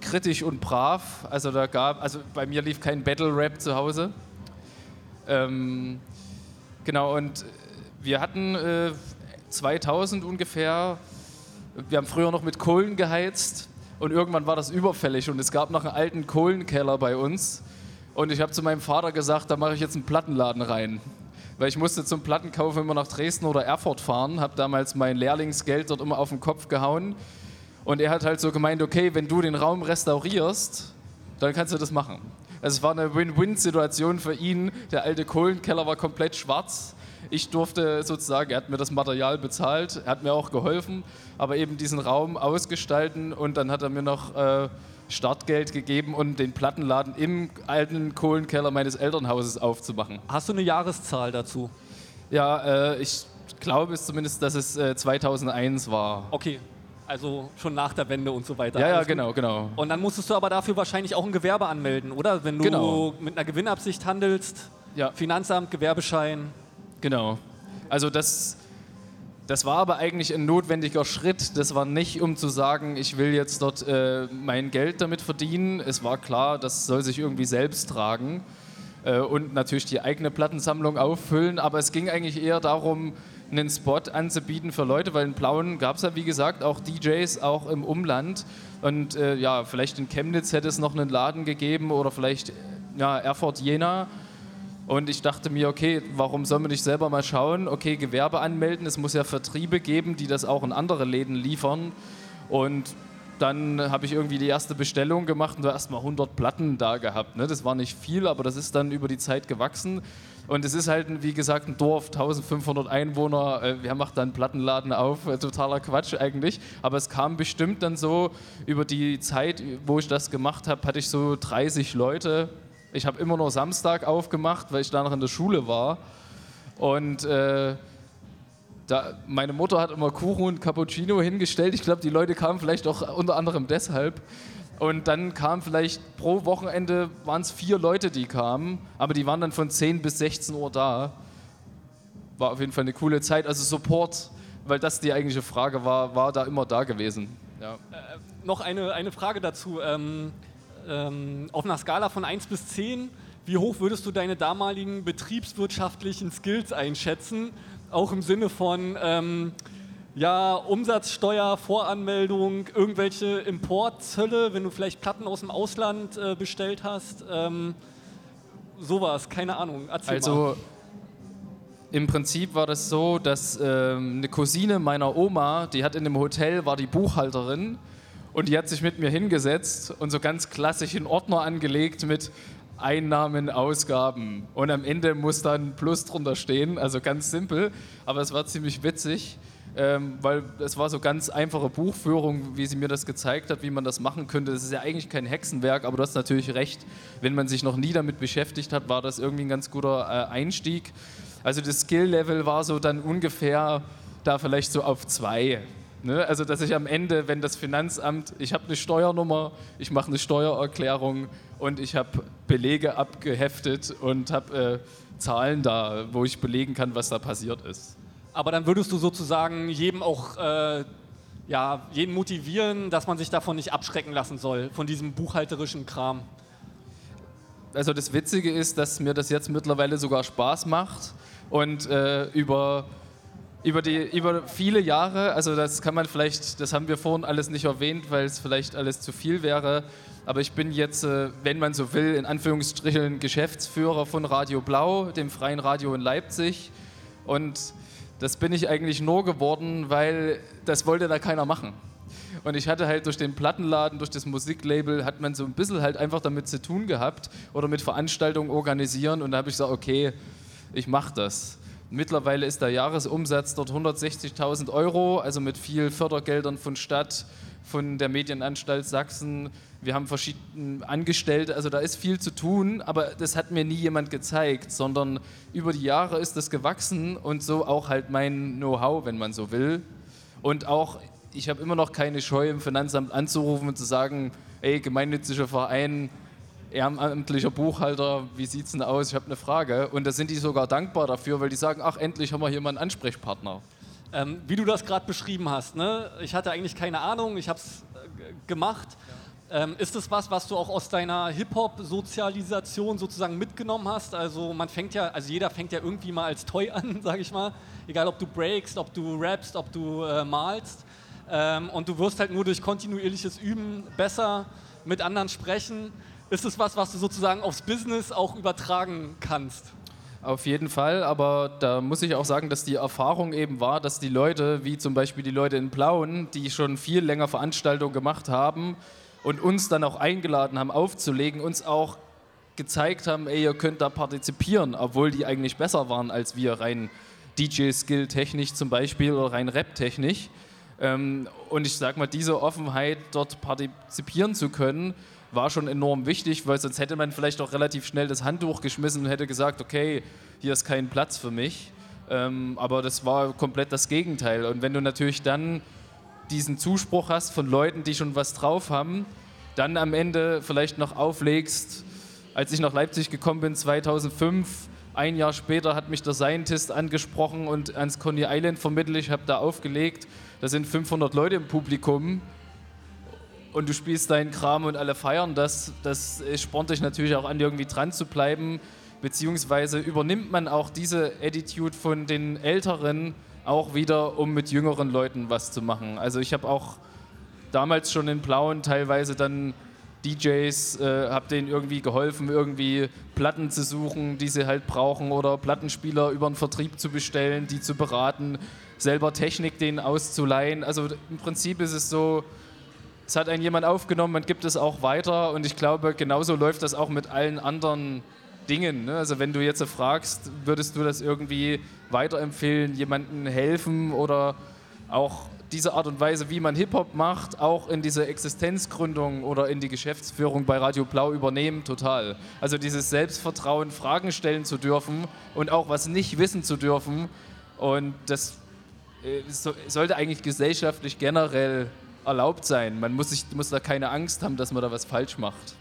kritisch und brav. Also da gab, also bei mir lief kein Battle-Rap zu Hause. Ähm, genau, und wir hatten äh, 2000 ungefähr, wir haben früher noch mit Kohlen geheizt und irgendwann war das überfällig und es gab noch einen alten Kohlenkeller bei uns. Und ich habe zu meinem Vater gesagt, da mache ich jetzt einen Plattenladen rein. Weil ich musste zum Plattenkauf immer nach Dresden oder Erfurt fahren, habe damals mein Lehrlingsgeld dort immer auf den Kopf gehauen. Und er hat halt so gemeint, okay, wenn du den Raum restaurierst, dann kannst du das machen. Also es war eine Win-Win-Situation für ihn. Der alte Kohlenkeller war komplett schwarz. Ich durfte sozusagen, er hat mir das Material bezahlt, er hat mir auch geholfen, aber eben diesen Raum ausgestalten und dann hat er mir noch äh, Startgeld gegeben, um den Plattenladen im alten Kohlenkeller meines Elternhauses aufzumachen. Hast du eine Jahreszahl dazu? Ja, äh, ich glaube es zumindest, dass es äh, 2001 war. Okay, also schon nach der Wende und so weiter. Ja, ja, genau, genau. Und dann musstest du aber dafür wahrscheinlich auch ein Gewerbe anmelden, oder? Wenn du Genau. mit einer Gewinnabsicht handelst, Ja. Finanzamt, Gewerbeschein. Genau. Also das Das war aber eigentlich ein notwendiger Schritt. Das war nicht, um zu sagen, ich will jetzt dort äh, mein Geld damit verdienen. Es war klar, das soll sich irgendwie selbst tragen äh, und natürlich die eigene Plattensammlung auffüllen. Aber es ging eigentlich eher darum, einen Spot anzubieten für Leute, weil in Plauen gab es ja, wie gesagt, auch DJs, auch im Umland. Und äh, ja, vielleicht in Chemnitz hätte es noch einen Laden gegeben oder vielleicht ja, Erfurt, Jena. Und ich dachte mir, okay, warum soll man nicht selber mal schauen? Okay, Gewerbe anmelden, es muss ja Vertriebe geben, die das auch in andere Läden liefern. Und dann habe ich irgendwie die erste Bestellung gemacht und da erstmal 100 Platten da gehabt. Ne? Das war nicht viel, aber das ist dann über die Zeit gewachsen. Und es ist halt, wie gesagt, ein Dorf, 1500 Einwohner. Äh, wer macht da einen Plattenladen auf? Äh, totaler Quatsch eigentlich. Aber es kam bestimmt dann so, über die Zeit, wo ich das gemacht habe, hatte ich so 30 Leute, ich habe immer nur Samstag aufgemacht, weil ich da noch in der Schule war. Und äh, da, meine Mutter hat immer Kuchen und Cappuccino hingestellt. Ich glaube, die Leute kamen vielleicht auch unter anderem deshalb. Und dann kamen vielleicht pro Wochenende waren es vier Leute, die kamen, aber die waren dann von 10 bis 16 Uhr da. War auf jeden Fall eine coole Zeit. Also Support, weil das die eigentliche Frage war, war da immer da gewesen. Ja. Äh, noch eine, eine Frage dazu. Ähm, ähm, auf einer Skala von 1 bis 10, wie hoch würdest du deine damaligen betriebswirtschaftlichen Skills einschätzen? Auch im Sinne von ähm, ja, Umsatzsteuer, Voranmeldung, irgendwelche Importzölle, wenn du vielleicht Platten aus dem Ausland äh, bestellt hast. Ähm, sowas, keine Ahnung. Erzähl also mal. im Prinzip war das so, dass ähm, eine Cousine meiner Oma, die hat in dem Hotel, war die Buchhalterin und die hat sich mit mir hingesetzt und so ganz klassisch einen Ordner angelegt mit Einnahmen, Ausgaben. Und am Ende muss dann Plus drunter stehen, also ganz simpel. Aber es war ziemlich witzig, ähm, weil es war so ganz einfache Buchführung, wie sie mir das gezeigt hat, wie man das machen könnte. Das ist ja eigentlich kein Hexenwerk, aber du hast natürlich recht. Wenn man sich noch nie damit beschäftigt hat, war das irgendwie ein ganz guter äh, Einstieg. Also das Skill-Level war so dann ungefähr da vielleicht so auf zwei. Ne? Also, dass ich am Ende, wenn das Finanzamt, ich habe eine Steuernummer, ich mache eine Steuererklärung und ich habe Belege abgeheftet und habe äh, Zahlen da, wo ich belegen kann, was da passiert ist. Aber dann würdest du sozusagen jedem auch äh, ja, jeden motivieren, dass man sich davon nicht abschrecken lassen soll, von diesem buchhalterischen Kram. Also das Witzige ist, dass mir das jetzt mittlerweile sogar Spaß macht und äh, über über, die, über viele Jahre, also das kann man vielleicht, das haben wir vorhin alles nicht erwähnt, weil es vielleicht alles zu viel wäre, aber ich bin jetzt, äh, wenn man so will, in Anführungsstrichen Geschäftsführer von Radio Blau, dem freien Radio in Leipzig und das bin ich eigentlich nur geworden, weil das wollte da keiner machen. Und ich hatte halt durch den Plattenladen, durch das Musiklabel, hat man so ein bisschen halt einfach damit zu tun gehabt oder mit Veranstaltungen organisieren und da habe ich gesagt, okay, ich mache das. Mittlerweile ist der Jahresumsatz dort 160.000 Euro, also mit viel Fördergeldern von Stadt, von der Medienanstalt Sachsen. Wir haben verschiedene Angestellte, also da ist viel zu tun, aber das hat mir nie jemand gezeigt, sondern über die Jahre ist das gewachsen und so auch halt mein Know-how, wenn man so will. Und auch, ich habe immer noch keine Scheu im Finanzamt anzurufen und zu sagen, ey, gemeinnütziger Verein, ehrenamtlicher Buchhalter, wie sieht es denn aus? Ich habe eine Frage. Und da sind die sogar dankbar dafür, weil die sagen, ach, endlich haben wir hier mal einen Ansprechpartner. Ähm, wie du das gerade beschrieben hast, ne? ich hatte eigentlich keine Ahnung, ich habe es äh, gemacht. Ähm, ist es was, was du auch aus deiner Hip-Hop-Sozialisation sozusagen mitgenommen hast? Also man fängt ja, also jeder fängt ja irgendwie mal als Toy an, [LAUGHS] sage ich mal. Egal, ob du breakst, ob du rappst, ob du äh, malst. Ähm, und du wirst halt nur durch kontinuierliches Üben besser mit anderen sprechen ist es was, was du sozusagen aufs Business auch übertragen kannst? Auf jeden Fall, aber da muss ich auch sagen, dass die Erfahrung eben war, dass die Leute, wie zum Beispiel die Leute in Plauen, die schon viel länger Veranstaltungen gemacht haben und uns dann auch eingeladen haben aufzulegen, uns auch gezeigt haben, ey, ihr könnt da partizipieren, obwohl die eigentlich besser waren als wir, rein DJ-Skill-technisch zum Beispiel oder rein Rap-technisch. Ähm, und ich sag mal, diese Offenheit, dort partizipieren zu können, war schon enorm wichtig, weil sonst hätte man vielleicht auch relativ schnell das Handtuch geschmissen und hätte gesagt, okay, hier ist kein Platz für mich. Ähm, aber das war komplett das Gegenteil. Und wenn du natürlich dann diesen Zuspruch hast von Leuten, die schon was drauf haben, dann am Ende vielleicht noch auflegst, als ich nach Leipzig gekommen bin, 2005, Ein Jahr später hat mich der Scientist angesprochen und ans Coney Island vermittelt. Ich habe da aufgelegt. Da sind 500 Leute im Publikum und du spielst deinen Kram und alle feiern das. Das spornt dich natürlich auch an, irgendwie dran zu bleiben. Beziehungsweise übernimmt man auch diese Attitude von den Älteren auch wieder, um mit jüngeren Leuten was zu machen. Also ich habe auch damals schon in Blauen teilweise dann DJs, äh, habe denen irgendwie geholfen, irgendwie Platten zu suchen, die sie halt brauchen oder Plattenspieler über einen Vertrieb zu bestellen, die zu beraten, selber Technik denen auszuleihen. Also im Prinzip ist es so, es hat einen jemand aufgenommen, man gibt es auch weiter und ich glaube, genauso läuft das auch mit allen anderen Dingen. Ne? Also wenn du jetzt fragst, würdest du das irgendwie weiterempfehlen, jemandem helfen oder auch diese Art und Weise, wie man Hip-Hop macht, auch in diese Existenzgründung oder in die Geschäftsführung bei Radio Blau übernehmen, total. Also dieses Selbstvertrauen, Fragen stellen zu dürfen und auch was nicht wissen zu dürfen. Und das äh, so, sollte eigentlich gesellschaftlich generell erlaubt sein. Man muss, sich, muss da keine Angst haben, dass man da was falsch macht.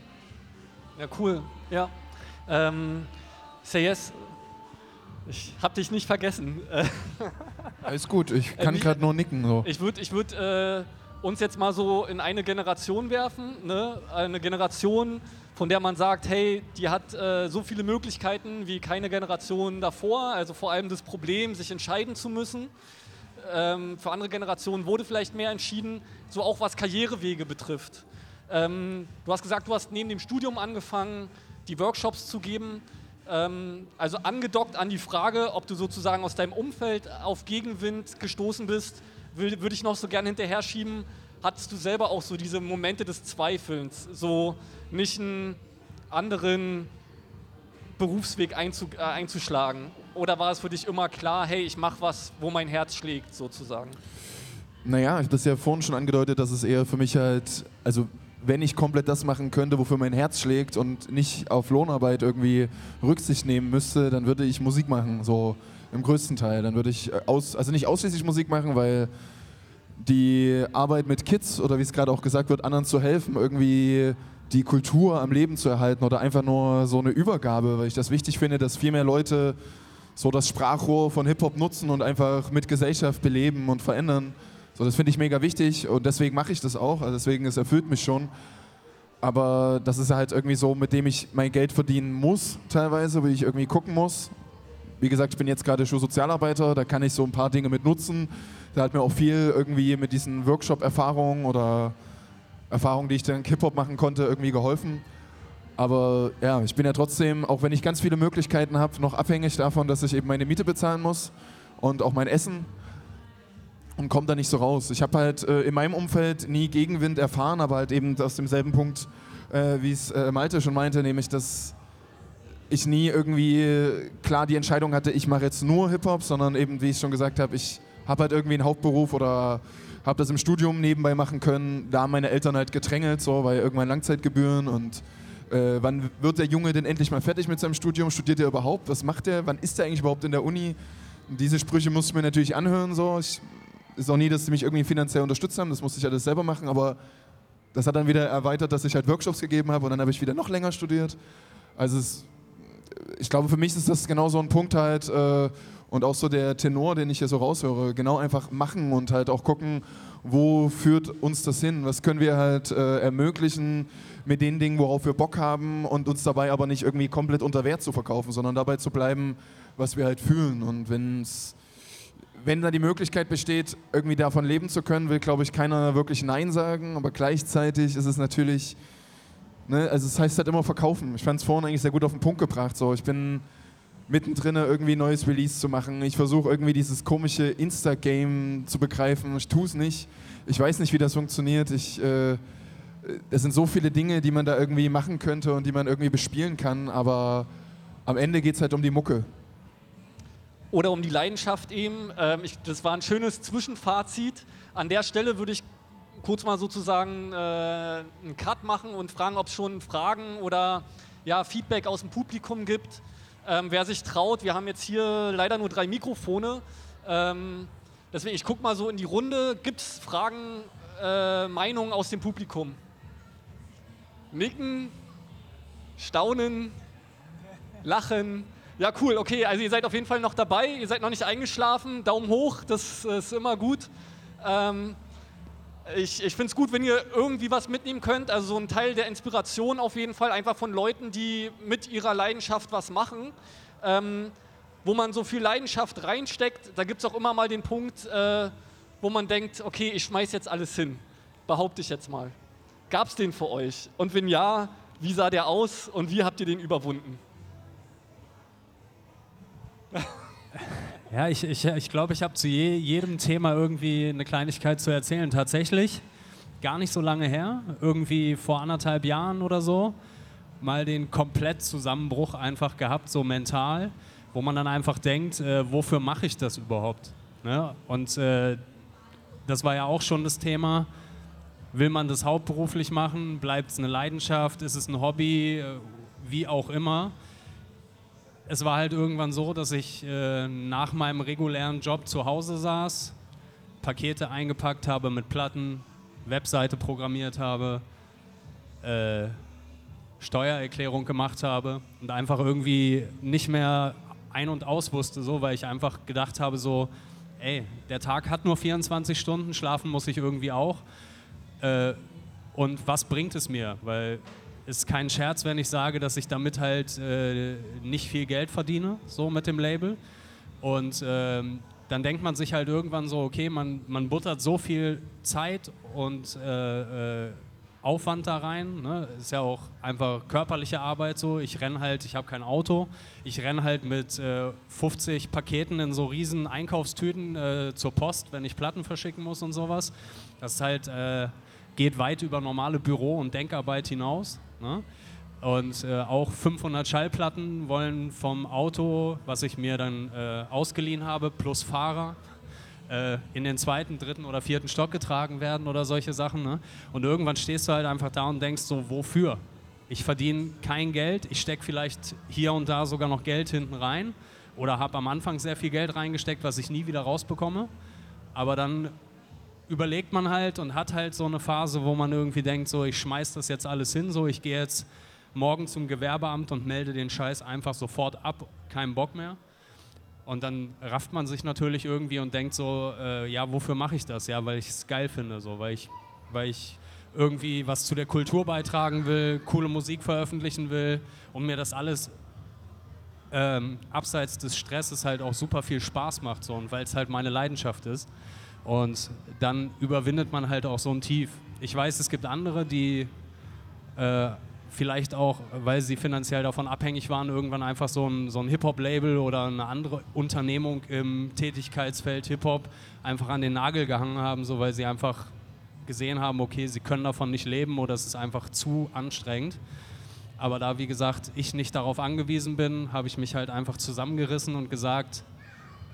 Ja, cool. Ja. Ähm, say yes. Ich hab dich nicht vergessen. [LAUGHS] Alles gut, ich kann Äh, gerade nur nicken. So. Ich würde ich würd, äh, uns jetzt mal so in eine Generation werfen. Ne? Eine Generation, von der man sagt, hey, die hat äh, so viele Möglichkeiten wie keine Generation davor. Also vor allem das Problem, sich entscheiden zu müssen. Ähm, für andere Generationen wurde vielleicht mehr entschieden, so auch was Karrierewege betrifft. Ähm, du hast gesagt, du hast neben dem Studium angefangen, die Workshops zu geben. Ähm, also angedockt an die Frage, ob du sozusagen aus deinem Umfeld auf Gegenwind gestoßen bist, würde ich noch so gerne hinterher schieben. Hattest du selber auch so diese Momente des Zweifelns, so nicht einen anderen Berufsweg äh, einzuschlagen? Oder war es für dich immer klar, hey, ich mache was, wo mein Herz schlägt, sozusagen? Naja, ich habe das ja vorhin schon angedeutet, dass es eher für mich halt, also wenn ich komplett das machen könnte, wofür mein Herz schlägt und nicht auf Lohnarbeit irgendwie Rücksicht nehmen müsste, dann würde ich Musik machen, so im größten Teil. Dann würde ich äh, aus, also nicht ausschließlich Musik machen, weil die Arbeit mit Kids oder wie es gerade auch gesagt wird, anderen zu helfen, irgendwie die Kultur am Leben zu erhalten oder einfach nur so eine Übergabe, weil ich das wichtig finde, dass viel mehr Leute so das Sprachrohr von Hip-Hop nutzen und einfach mit Gesellschaft beleben und verändern. So, das finde ich mega wichtig und deswegen mache ich das auch. Also deswegen, es erfüllt mich schon. Aber das ist halt irgendwie so, mit dem ich mein Geld verdienen muss, teilweise, wie ich irgendwie gucken muss. Wie gesagt, ich bin jetzt gerade Schulsozialarbeiter, da kann ich so ein paar Dinge mit nutzen. Da hat mir auch viel irgendwie mit diesen Workshop-Erfahrungen oder Erfahrungen, die ich dann Hip-Hop machen konnte, irgendwie geholfen. Aber ja, ich bin ja trotzdem, auch wenn ich ganz viele Möglichkeiten habe, noch abhängig davon, dass ich eben meine Miete bezahlen muss und auch mein Essen und komme da nicht so raus. Ich habe halt äh, in meinem Umfeld nie Gegenwind erfahren, aber halt eben aus demselben Punkt, äh, wie es äh, Malte schon meinte, nämlich dass ich nie irgendwie äh, klar die Entscheidung hatte, ich mache jetzt nur Hip-Hop, sondern eben, wie ich schon gesagt habe, ich habe halt irgendwie einen Hauptberuf oder habe das im Studium nebenbei machen können. Da haben meine Eltern halt gedrängelt, so, weil irgendwann Langzeitgebühren und äh, wann wird der Junge denn endlich mal fertig mit seinem Studium? Studiert er überhaupt? Was macht er? Wann ist er eigentlich überhaupt in der Uni? Diese Sprüche musste ich mir natürlich anhören. So. Ich, ist auch nie, dass sie mich irgendwie finanziell unterstützt haben. Das musste ich alles selber machen. Aber das hat dann wieder erweitert, dass ich halt Workshops gegeben habe und dann habe ich wieder noch länger studiert. Also es, ich glaube, für mich ist das genau so ein Punkt halt äh, und auch so der Tenor, den ich hier so raushöre. Genau einfach machen und halt auch gucken, wo führt uns das hin? Was können wir halt äh, ermöglichen mit den Dingen, worauf wir Bock haben und uns dabei aber nicht irgendwie komplett unter Wert zu verkaufen, sondern dabei zu bleiben, was wir halt fühlen. Und wenn's, wenn da die Möglichkeit besteht, irgendwie davon leben zu können, will, glaube ich, keiner wirklich Nein sagen. Aber gleichzeitig ist es natürlich, ne, also es heißt halt immer verkaufen. Ich fand es vorhin eigentlich sehr gut auf den Punkt gebracht. So, ich bin mittendrin irgendwie ein neues Release zu machen. Ich versuche irgendwie dieses komische Insta-Game zu begreifen. Ich tue es nicht. Ich weiß nicht, wie das funktioniert. Ich, äh, es sind so viele Dinge, die man da irgendwie machen könnte und die man irgendwie bespielen kann, aber am Ende geht es halt um die Mucke. oder um die Leidenschaft eben. Ähm, ich, das war ein schönes Zwischenfazit. An der Stelle würde ich kurz mal sozusagen äh, einen Cut machen und fragen, ob es schon Fragen oder ja, Feedback aus dem Publikum gibt. Ähm, wer sich traut, wir haben jetzt hier leider nur drei Mikrofone. Ähm, deswegen, ich gucke mal so in die Runde. Gibt es Fragen, äh, Meinungen aus dem Publikum? Nicken, staunen, lachen. Ja, cool, okay. Also ihr seid auf jeden Fall noch dabei, ihr seid noch nicht eingeschlafen. Daumen hoch, das ist immer gut. Ähm, ich ich finde es gut, wenn ihr irgendwie was mitnehmen könnt. Also so ein Teil der Inspiration auf jeden Fall, einfach von Leuten, die mit ihrer Leidenschaft was machen. Ähm, wo man so viel Leidenschaft reinsteckt, da gibt es auch immer mal den Punkt, äh, wo man denkt, okay, ich schmeiß jetzt alles hin. Behaupte ich jetzt mal. Gab es den für euch? Und wenn ja, wie sah der aus und wie habt ihr den überwunden? Ja, ich glaube, ich, ich, glaub, ich habe zu je, jedem Thema irgendwie eine Kleinigkeit zu erzählen. Tatsächlich, gar nicht so lange her, irgendwie vor anderthalb Jahren oder so, mal den Komplettzusammenbruch einfach gehabt, so mental, wo man dann einfach denkt, äh, wofür mache ich das überhaupt? Ne? Und äh, das war ja auch schon das Thema. Will man das hauptberuflich machen? Bleibt es eine Leidenschaft? Ist es ein Hobby? Äh, wie auch immer es war halt irgendwann so, dass ich äh, nach meinem regulären Job zu Hause saß, Pakete eingepackt habe mit Platten, Webseite programmiert habe, äh, Steuererklärung gemacht habe und einfach irgendwie nicht mehr ein- und aus wusste, so, weil ich einfach gedacht habe, so, ey, der Tag hat nur 24 Stunden, schlafen muss ich irgendwie auch. Äh, und was bringt es mir? Weil ist kein Scherz, wenn ich sage, dass ich damit halt äh, nicht viel Geld verdiene, so mit dem Label. Und ähm, dann denkt man sich halt irgendwann so, okay, man, man buttert so viel Zeit und äh, äh, Aufwand da rein. Ne? Ist ja auch einfach körperliche Arbeit so. Ich renne halt, ich habe kein Auto. Ich renne halt mit äh, 50 Paketen in so riesen Einkaufstüten äh, zur Post, wenn ich Platten verschicken muss und sowas. Das ist halt, äh, geht weit über normale Büro- und Denkarbeit hinaus. Ne? Und äh, auch 500 Schallplatten wollen vom Auto, was ich mir dann äh, ausgeliehen habe, plus Fahrer, äh, in den zweiten, dritten oder vierten Stock getragen werden oder solche Sachen. Ne? Und irgendwann stehst du halt einfach da und denkst so, wofür? Ich verdiene kein Geld, ich stecke vielleicht hier und da sogar noch Geld hinten rein oder habe am Anfang sehr viel Geld reingesteckt, was ich nie wieder rausbekomme. Aber dann überlegt man halt und hat halt so eine Phase, wo man irgendwie denkt, so ich schmeiß das jetzt alles hin, so ich gehe jetzt morgen zum Gewerbeamt und melde den Scheiß einfach sofort ab, kein Bock mehr. Und dann rafft man sich natürlich irgendwie und denkt so, äh, ja, wofür mache ich das? Ja, weil ich es geil finde, so, weil ich, weil ich irgendwie was zu der Kultur beitragen will, coole Musik veröffentlichen will und mir das alles ähm, abseits des Stresses halt auch super viel Spaß macht so, und weil es halt meine Leidenschaft ist. Und dann überwindet man halt auch so ein Tief. Ich weiß, es gibt andere, die äh, vielleicht auch, weil sie finanziell davon abhängig waren, irgendwann einfach so ein, so ein Hip-Hop-Label oder eine andere Unternehmung im Tätigkeitsfeld Hip-Hop einfach an den Nagel gehangen haben, so weil sie einfach gesehen haben, okay, sie können davon nicht leben oder es ist einfach zu anstrengend. Aber da, wie gesagt, ich nicht darauf angewiesen bin, habe ich mich halt einfach zusammengerissen und gesagt,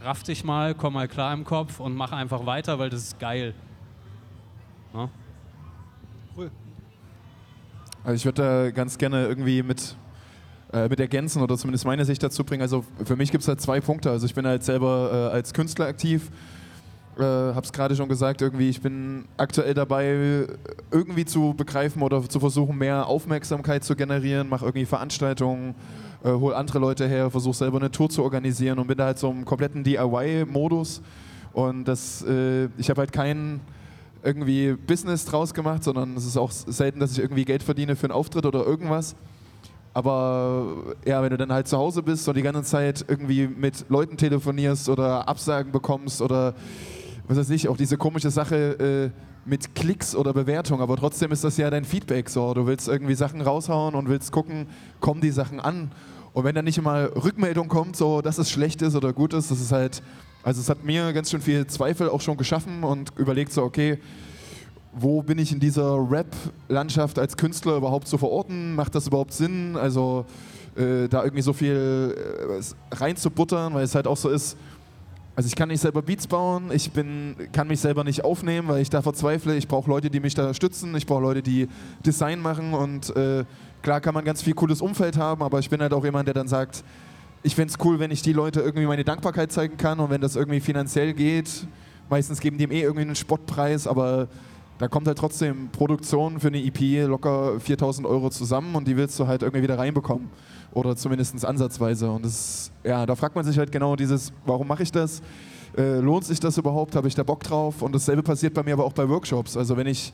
raff dich mal, komm mal klar im Kopf und mach einfach weiter, weil das ist geil. Ja? Cool. Also ich würde da ganz gerne irgendwie mit, äh, mit ergänzen oder zumindest meine Sicht dazu bringen. Also für mich gibt es halt zwei Punkte. Also ich bin halt selber äh, als Künstler aktiv. Äh, habe es gerade schon gesagt, irgendwie, ich bin aktuell dabei, irgendwie zu begreifen oder zu versuchen, mehr Aufmerksamkeit zu generieren, mache irgendwie Veranstaltungen, äh, hole andere Leute her, versuche selber eine Tour zu organisieren und bin da halt so im kompletten DIY-Modus. Und das, äh, ich habe halt kein irgendwie Business draus gemacht, sondern es ist auch selten, dass ich irgendwie Geld verdiene für einen Auftritt oder irgendwas. Aber ja, wenn du dann halt zu Hause bist und die ganze Zeit irgendwie mit Leuten telefonierst oder Absagen bekommst oder was weiß ich, auch diese komische Sache äh, mit Klicks oder Bewertung, aber trotzdem ist das ja dein Feedback so. Du willst irgendwie Sachen raushauen und willst gucken, kommen die Sachen an. Und wenn dann nicht mal Rückmeldung kommt, so dass es schlecht ist oder gut ist, das ist halt, also es hat mir ganz schön viel Zweifel auch schon geschaffen und überlegt so, okay, wo bin ich in dieser Rap-Landschaft als Künstler überhaupt zu verorten? Macht das überhaupt Sinn? Also äh, da irgendwie so viel äh, reinzubuttern, weil es halt auch so ist, also ich kann nicht selber Beats bauen, ich bin, kann mich selber nicht aufnehmen, weil ich da verzweifle. Ich brauche Leute, die mich da stützen, ich brauche Leute, die Design machen und äh, klar kann man ganz viel cooles Umfeld haben, aber ich bin halt auch jemand, der dann sagt, ich fände es cool, wenn ich die Leute irgendwie meine Dankbarkeit zeigen kann und wenn das irgendwie finanziell geht, meistens geben die ihm eh irgendwie einen Spottpreis, aber da kommt halt trotzdem Produktion für eine EP locker 4000 Euro zusammen und die willst du halt irgendwie wieder reinbekommen. Oder zumindest ansatzweise. Und das, ja, da fragt man sich halt genau dieses, warum mache ich das? Äh, lohnt sich das überhaupt? Habe ich da Bock drauf? Und dasselbe passiert bei mir aber auch bei Workshops. Also wenn ich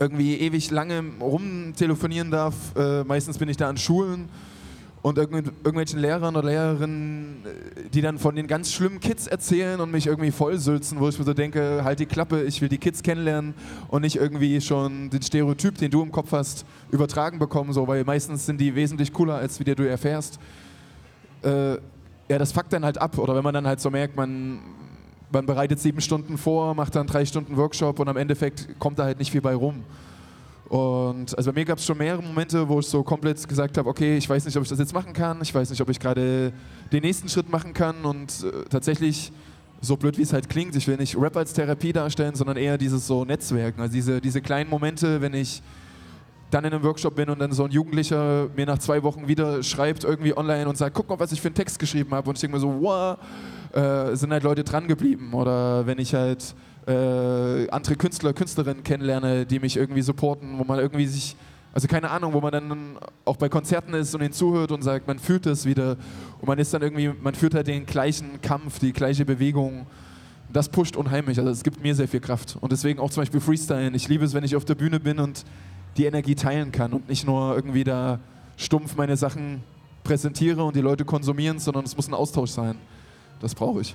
irgendwie ewig lange rumtelefonieren darf, äh, meistens bin ich da an Schulen und irgendw irgendwelchen Lehrern oder Lehrerinnen, äh, die dann von den ganz schlimmen Kids erzählen und mich irgendwie vollsülzen, wo ich mir so denke, halt die Klappe, ich will die Kids kennenlernen und nicht irgendwie schon den Stereotyp, den du im Kopf hast, übertragen bekommen, so, weil meistens sind die wesentlich cooler, als wie der du erfährst. Äh, ja, das fuckt dann halt ab. Oder wenn man dann halt so merkt, man, man bereitet sieben Stunden vor, macht dann drei Stunden Workshop und am Endeffekt kommt da halt nicht viel bei rum. Und also bei mir gab es schon mehrere Momente, wo ich so komplett gesagt habe, okay, ich weiß nicht, ob ich das jetzt machen kann, ich weiß nicht, ob ich gerade den nächsten Schritt machen kann und äh, tatsächlich, so blöd wie es halt klingt, ich will nicht Rap als Therapie darstellen, sondern eher dieses so Netzwerken, also diese, diese kleinen Momente, wenn ich dann in einem Workshop bin und dann so ein Jugendlicher mir nach zwei Wochen wieder schreibt irgendwie online und sagt, guck mal, was ich für einen Text geschrieben habe. Und ich denke mir so, wow, äh, sind halt Leute dran geblieben oder wenn ich halt äh, andere Künstler, Künstlerinnen kennenlerne, die mich irgendwie supporten, wo man irgendwie sich, also keine Ahnung, wo man dann auch bei Konzerten ist und ihnen zuhört und sagt, man fühlt es wieder. Und man ist dann irgendwie, man führt halt den gleichen Kampf, die gleiche Bewegung. Das pusht unheimlich, also es gibt mir sehr viel Kraft. Und deswegen auch zum Beispiel Freestylen. Ich liebe es, wenn ich auf der Bühne bin und die Energie teilen kann und nicht nur irgendwie da stumpf meine Sachen präsentiere und die Leute konsumieren, sondern es muss ein Austausch sein. Das brauche ich.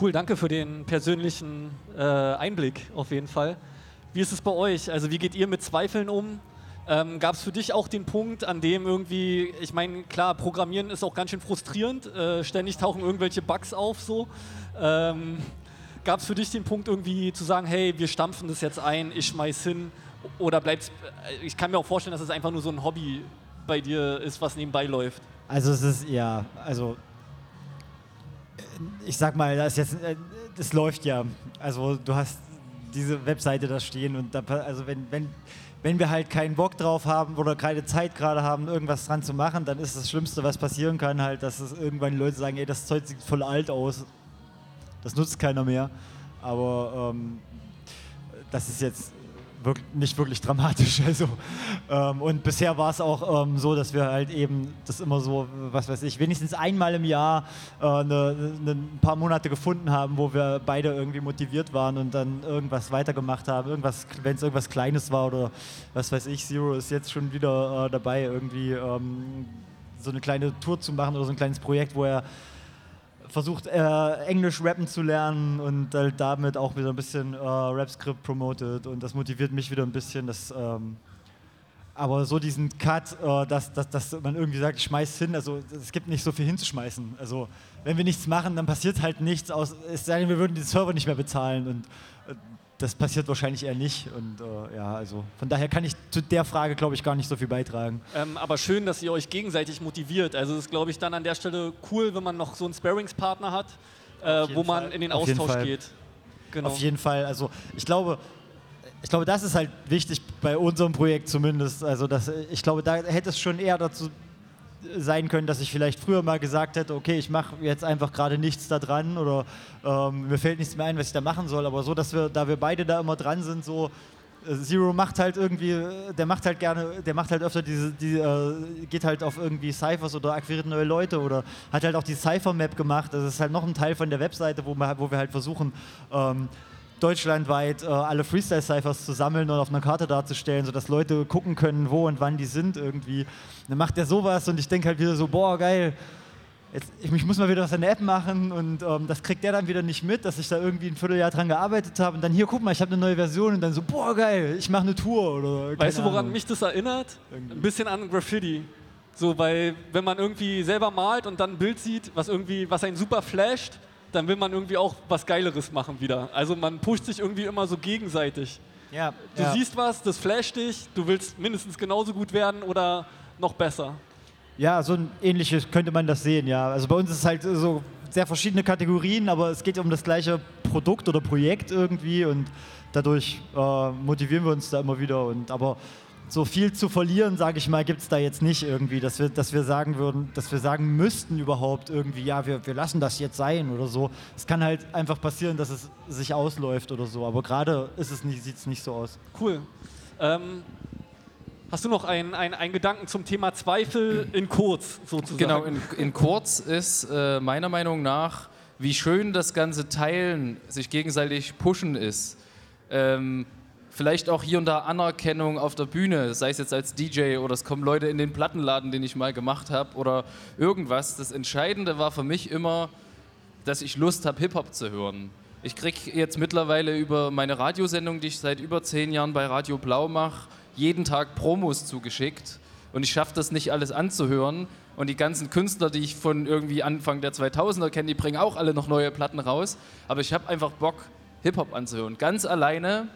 Cool, danke für den persönlichen äh, Einblick auf jeden Fall. Wie ist es bei euch? Also wie geht ihr mit Zweifeln um? Ähm, Gab es für dich auch den Punkt, an dem irgendwie, ich meine, klar, Programmieren ist auch ganz schön frustrierend, äh, ständig tauchen irgendwelche Bugs auf so. Ähm, Gab es für dich den Punkt irgendwie zu sagen, hey, wir stampfen das jetzt ein, ich schmeiß hin? Oder bleibt ich kann mir auch vorstellen, dass es einfach nur so ein Hobby bei dir ist, was nebenbei läuft. Also es ist, ja, also ich sag mal, das, jetzt, äh, das läuft ja. Also du hast diese Webseite da stehen und da, also wenn, wenn, wenn wir halt keinen Bock drauf haben oder keine Zeit gerade haben, irgendwas dran zu machen, dann ist das Schlimmste, was passieren kann, halt, dass es irgendwann die Leute sagen, ey, das Zeug sieht voll alt aus. Das nutzt keiner mehr. Aber ähm, das ist jetzt wirk nicht wirklich dramatisch. [LAUGHS] Also, ähm, und bisher war es auch ähm, so, dass wir halt eben das immer so, was weiß ich, wenigstens einmal im Jahr äh, ne, ne, ein paar Monate gefunden haben, wo wir beide irgendwie motiviert waren und dann irgendwas weitergemacht haben. Irgendwas, wenn es irgendwas Kleines war oder was weiß ich, Zero ist jetzt schon wieder äh, dabei, irgendwie ähm, so eine kleine Tour zu machen oder so ein kleines Projekt, wo er versucht, äh, Englisch rappen zu lernen und äh, damit auch wieder ein bisschen äh, Rap-Skript promotet und das motiviert mich wieder ein bisschen. Das, ähm, aber so diesen Cut, äh, dass, dass, dass man irgendwie sagt, schmeiß hin, also es gibt nicht so viel hinzuschmeißen. Also wenn wir nichts machen, dann passiert halt nichts, aus, es sei denn, wir würden den Server nicht mehr bezahlen und äh, das passiert wahrscheinlich eher nicht. Und äh, ja, also von daher kann ich zu der Frage, glaube ich, gar nicht so viel beitragen. Ähm, aber schön, dass ihr euch gegenseitig motiviert. Also es ist, glaube ich, dann an der Stelle cool, wenn man noch so einen Sparringspartner hat, äh, wo man Fall. in den Auf jeden Austausch Fall. geht. Genau. Auf jeden Fall. Also ich glaube, ich glaube, das ist halt wichtig bei unserem Projekt zumindest. Also das, ich glaube, da hätte es schon eher dazu sein können, dass ich vielleicht früher mal gesagt hätte, okay, ich mache jetzt einfach gerade nichts da dran oder ähm, mir fällt nichts mehr ein, was ich da machen soll. Aber so, dass wir, da wir beide da immer dran sind, so äh, Zero macht halt irgendwie, äh, der macht halt gerne, der macht halt öfter diese, die, äh, geht halt auf irgendwie Cyphers oder akquiriert neue Leute oder hat halt auch die Cypher-Map gemacht. Das ist halt noch ein Teil von der Webseite, wo wir, wo wir halt versuchen, ähm, deutschlandweit äh, alle Freestyle-Cyphers zu sammeln und auf einer Karte darzustellen, sodass Leute gucken können, wo und wann die sind irgendwie. Dann macht er sowas und ich denke halt wieder so, boah, geil, jetzt, ich, ich muss mal wieder was an der App machen und ähm, das kriegt der dann wieder nicht mit, dass ich da irgendwie ein Vierteljahr dran gearbeitet habe und dann hier, guck mal, ich habe eine neue Version und dann so, boah, geil, ich mache eine Tour oder Weißt du, woran Ahnung. mich das erinnert? Ein bisschen an Graffiti. So, weil wenn man irgendwie selber malt und dann ein Bild sieht, was irgendwie, was einen super flasht, dann will man irgendwie auch was Geileres machen wieder. Also man pusht sich irgendwie immer so gegenseitig. Ja, Du ja. siehst was, das flasht dich, du willst mindestens genauso gut werden oder noch besser. Ja, so ein ähnliches könnte man das sehen, ja. Also bei uns ist es halt so sehr verschiedene Kategorien, aber es geht um das gleiche Produkt oder Projekt irgendwie und dadurch äh, motivieren wir uns da immer wieder. Und aber so viel zu verlieren, sage ich mal, gibt es da jetzt nicht irgendwie, dass wir, dass wir sagen würden, dass wir sagen müssten überhaupt irgendwie, ja, wir, wir lassen das jetzt sein oder so. Es kann halt einfach passieren, dass es sich ausläuft oder so, aber gerade ist es nicht, sieht es nicht so aus. Cool. Ähm, hast du noch einen ein Gedanken zum Thema Zweifel in kurz sozusagen? Genau, in, in kurz ist äh, meiner Meinung nach, wie schön das ganze Teilen, sich gegenseitig pushen ist. Ähm, vielleicht auch hier und da Anerkennung auf der Bühne, sei es jetzt als DJ oder es kommen Leute in den Plattenladen, den ich mal gemacht habe oder irgendwas. Das Entscheidende war für mich immer, dass ich Lust habe, Hip-Hop zu hören. Ich kriege jetzt mittlerweile über meine Radiosendung, die ich seit über zehn Jahren bei Radio Blau mache, jeden Tag Promos zugeschickt. Und ich schaffe das nicht alles anzuhören. Und die ganzen Künstler, die ich von irgendwie Anfang der 2000er kenne, die bringen auch alle noch neue Platten raus. Aber ich habe einfach Bock, Hip-Hop anzuhören. Ganz alleine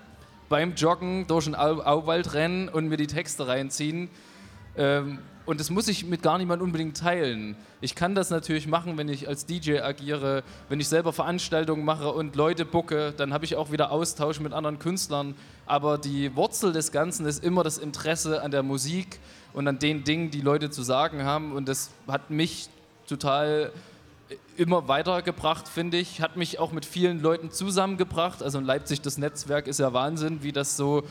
beim Joggen durch den Au Auwald rennen und mir die Texte reinziehen. Ähm, und das muss ich mit gar niemand unbedingt teilen. Ich kann das natürlich machen, wenn ich als DJ agiere, wenn ich selber Veranstaltungen mache und Leute bucke, dann habe ich auch wieder Austausch mit anderen Künstlern. Aber die Wurzel des Ganzen ist immer das Interesse an der Musik und an den Dingen, die Leute zu sagen haben. Und das hat mich total immer weitergebracht, finde ich. Hat mich auch mit vielen Leuten zusammengebracht. Also in Leipzig, das Netzwerk ist ja Wahnsinn, wie das so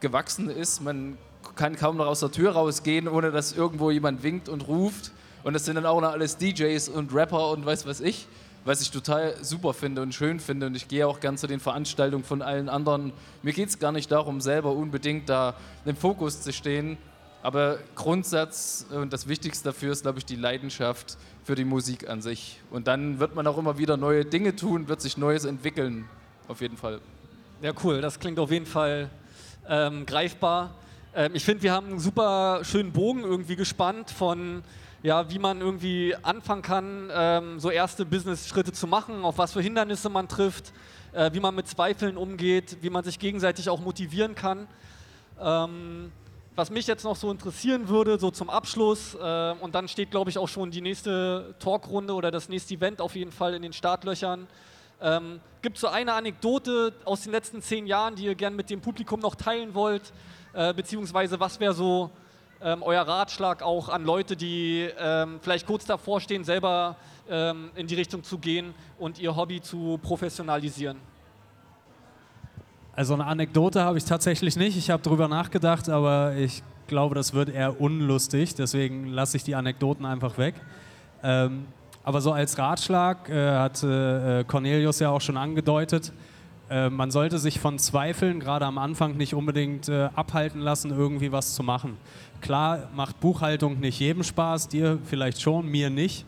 gewachsen ist. Man kann kaum noch aus der Tür rausgehen, ohne dass irgendwo jemand winkt und ruft. Und das sind dann auch noch alles DJs und Rapper und weiß was ich, was ich total super finde und schön finde. Und ich gehe auch gern zu den Veranstaltungen von allen anderen. Mir geht es gar nicht darum, selber unbedingt da im Fokus zu stehen. Aber Grundsatz und das Wichtigste dafür ist, glaube ich, die Leidenschaft für die Musik an sich. Und dann wird man auch immer wieder neue Dinge tun, wird sich Neues entwickeln. Auf jeden Fall. Ja, cool. Das klingt auf jeden Fall ähm, greifbar. Ähm, ich finde, wir haben einen super schönen Bogen irgendwie gespannt von, ja, wie man irgendwie anfangen kann, ähm, so erste Business-Schritte zu machen, auf was für Hindernisse man trifft, äh, wie man mit Zweifeln umgeht, wie man sich gegenseitig auch motivieren kann. Was mich jetzt noch so interessieren würde, so zum Abschluss, äh, und dann steht, glaube ich, auch schon die nächste Talkrunde oder das nächste Event auf jeden Fall in den Startlöchern. Ähm, Gibt es so eine Anekdote aus den letzten zehn Jahren, die ihr gerne mit dem Publikum noch teilen wollt? Äh, beziehungsweise was wäre so ähm, euer Ratschlag auch an Leute, die ähm, vielleicht kurz davor stehen, selber ähm, in die Richtung zu gehen und ihr Hobby zu professionalisieren? Also eine Anekdote habe ich tatsächlich nicht. Ich habe darüber nachgedacht, aber ich glaube, das wird eher unlustig. Deswegen lasse ich die Anekdoten einfach weg. Ähm, aber so als Ratschlag äh, hat äh, Cornelius ja auch schon angedeutet, äh, man sollte sich von Zweifeln gerade am Anfang nicht unbedingt äh, abhalten lassen, irgendwie was zu machen. Klar macht Buchhaltung nicht jedem Spaß, dir vielleicht schon, mir nicht.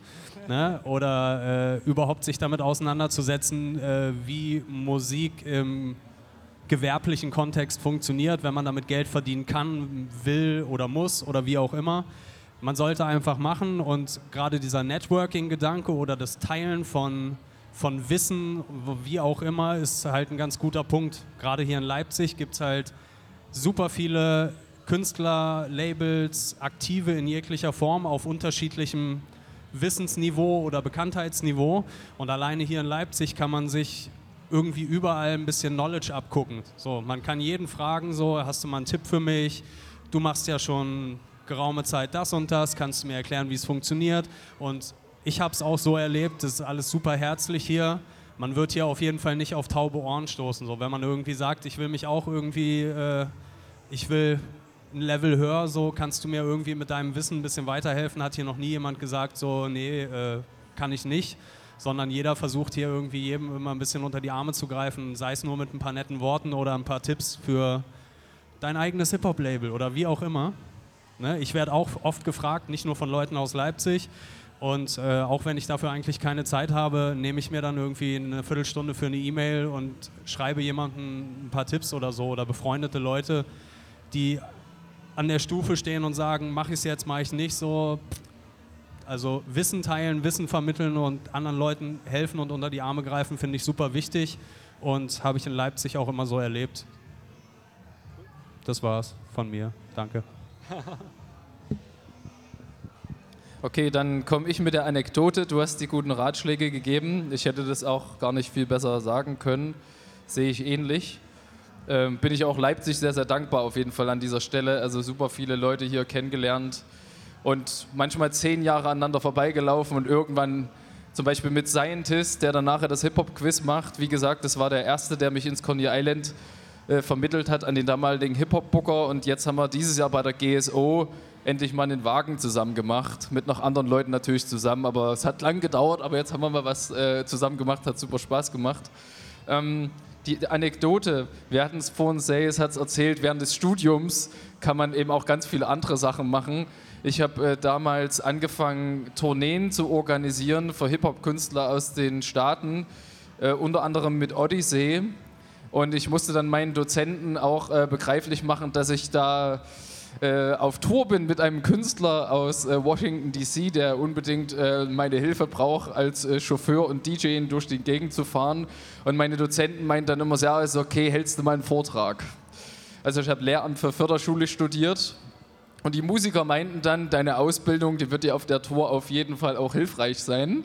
Ne? Oder äh, überhaupt sich damit auseinanderzusetzen, äh, wie Musik im gewerblichen Kontext funktioniert, wenn man damit Geld verdienen kann, will oder muss oder wie auch immer. Man sollte einfach machen und gerade dieser Networking-Gedanke oder das Teilen von von Wissen, wie auch immer, ist halt ein ganz guter Punkt. Gerade hier in Leipzig gibt es halt super viele Künstler, Labels, Aktive in jeglicher Form auf unterschiedlichem Wissensniveau oder Bekanntheitsniveau. Und alleine hier in Leipzig kann man sich irgendwie überall ein bisschen Knowledge abgucken. So, man kann jeden fragen, so, hast du mal einen Tipp für mich? Du machst ja schon geraume Zeit das und das, kannst du mir erklären, wie es funktioniert? Und ich habe es auch so erlebt, das ist alles super herzlich hier. Man wird hier auf jeden Fall nicht auf taube Ohren stoßen. So, wenn man irgendwie sagt, ich will mich auch irgendwie, äh, ich will ein Level höher, so kannst du mir irgendwie mit deinem Wissen ein bisschen weiterhelfen. Hat hier noch nie jemand gesagt, so, nee, äh, kann ich nicht. Sondern jeder versucht hier irgendwie jedem immer ein bisschen unter die Arme zu greifen, sei es nur mit ein paar netten Worten oder ein paar Tipps für dein eigenes Hip-Hop-Label oder wie auch immer. Ne? Ich werde auch oft gefragt, nicht nur von Leuten aus Leipzig, und äh, auch wenn ich dafür eigentlich keine Zeit habe, nehme ich mir dann irgendwie eine Viertelstunde für eine E-Mail und schreibe jemandem ein paar Tipps oder so oder befreundete Leute, die an der Stufe stehen und sagen, mache ich es jetzt, mache ich nicht so. Also Wissen teilen, Wissen vermitteln und anderen Leuten helfen und unter die Arme greifen, finde ich super wichtig und habe ich in Leipzig auch immer so erlebt. Das war's von mir. Danke. [LAUGHS] Okay, dann komme ich mit der Anekdote. Du hast die guten Ratschläge gegeben. Ich hätte das auch gar nicht viel besser sagen können. Sehe ich ähnlich. ähm, bin ich auch Leipzig sehr, sehr dankbar auf jeden Fall an dieser Stelle. Also super viele Leute hier kennengelernt und manchmal zehn Jahre aneinander vorbeigelaufen und irgendwann zum Beispiel mit Scientist, der dann nachher das Hip-Hop-Quiz macht. Wie gesagt, das war der Erste, der mich ins Coney Island äh, vermittelt hat an den damaligen Hip-Hop-Booker und jetzt haben wir dieses Jahr bei der GSO endlich mal einen Wagen zusammen gemacht, mit noch anderen Leuten natürlich zusammen, aber es hat lang gedauert, aber jetzt haben wir mal was äh, zusammen gemacht, hat super Spaß gemacht. Ähm, die Anekdote, wir hatten es vorhin, Sayes hat es erzählt, während des Studiums kann man eben auch ganz viele andere Sachen machen. Ich habe äh, damals angefangen, Tourneen zu organisieren für Hip-Hop-Künstler aus den Staaten, äh, unter anderem mit Odyssey. Und ich musste dann meinen Dozenten auch äh, begreiflich machen, dass ich da äh, auf Tour bin mit einem Künstler aus äh, Washington DC, der unbedingt äh, meine Hilfe braucht, als Chauffeur und DJ durch die Gegend zu fahren. Und meine Dozenten meinten dann immer, ja, ist okay, hältst du mal einen Vortrag. Also ich habe Lehramt für Förderschule studiert und die Musiker meinten dann, deine Ausbildung, die wird dir auf der Tour auf jeden Fall auch hilfreich sein.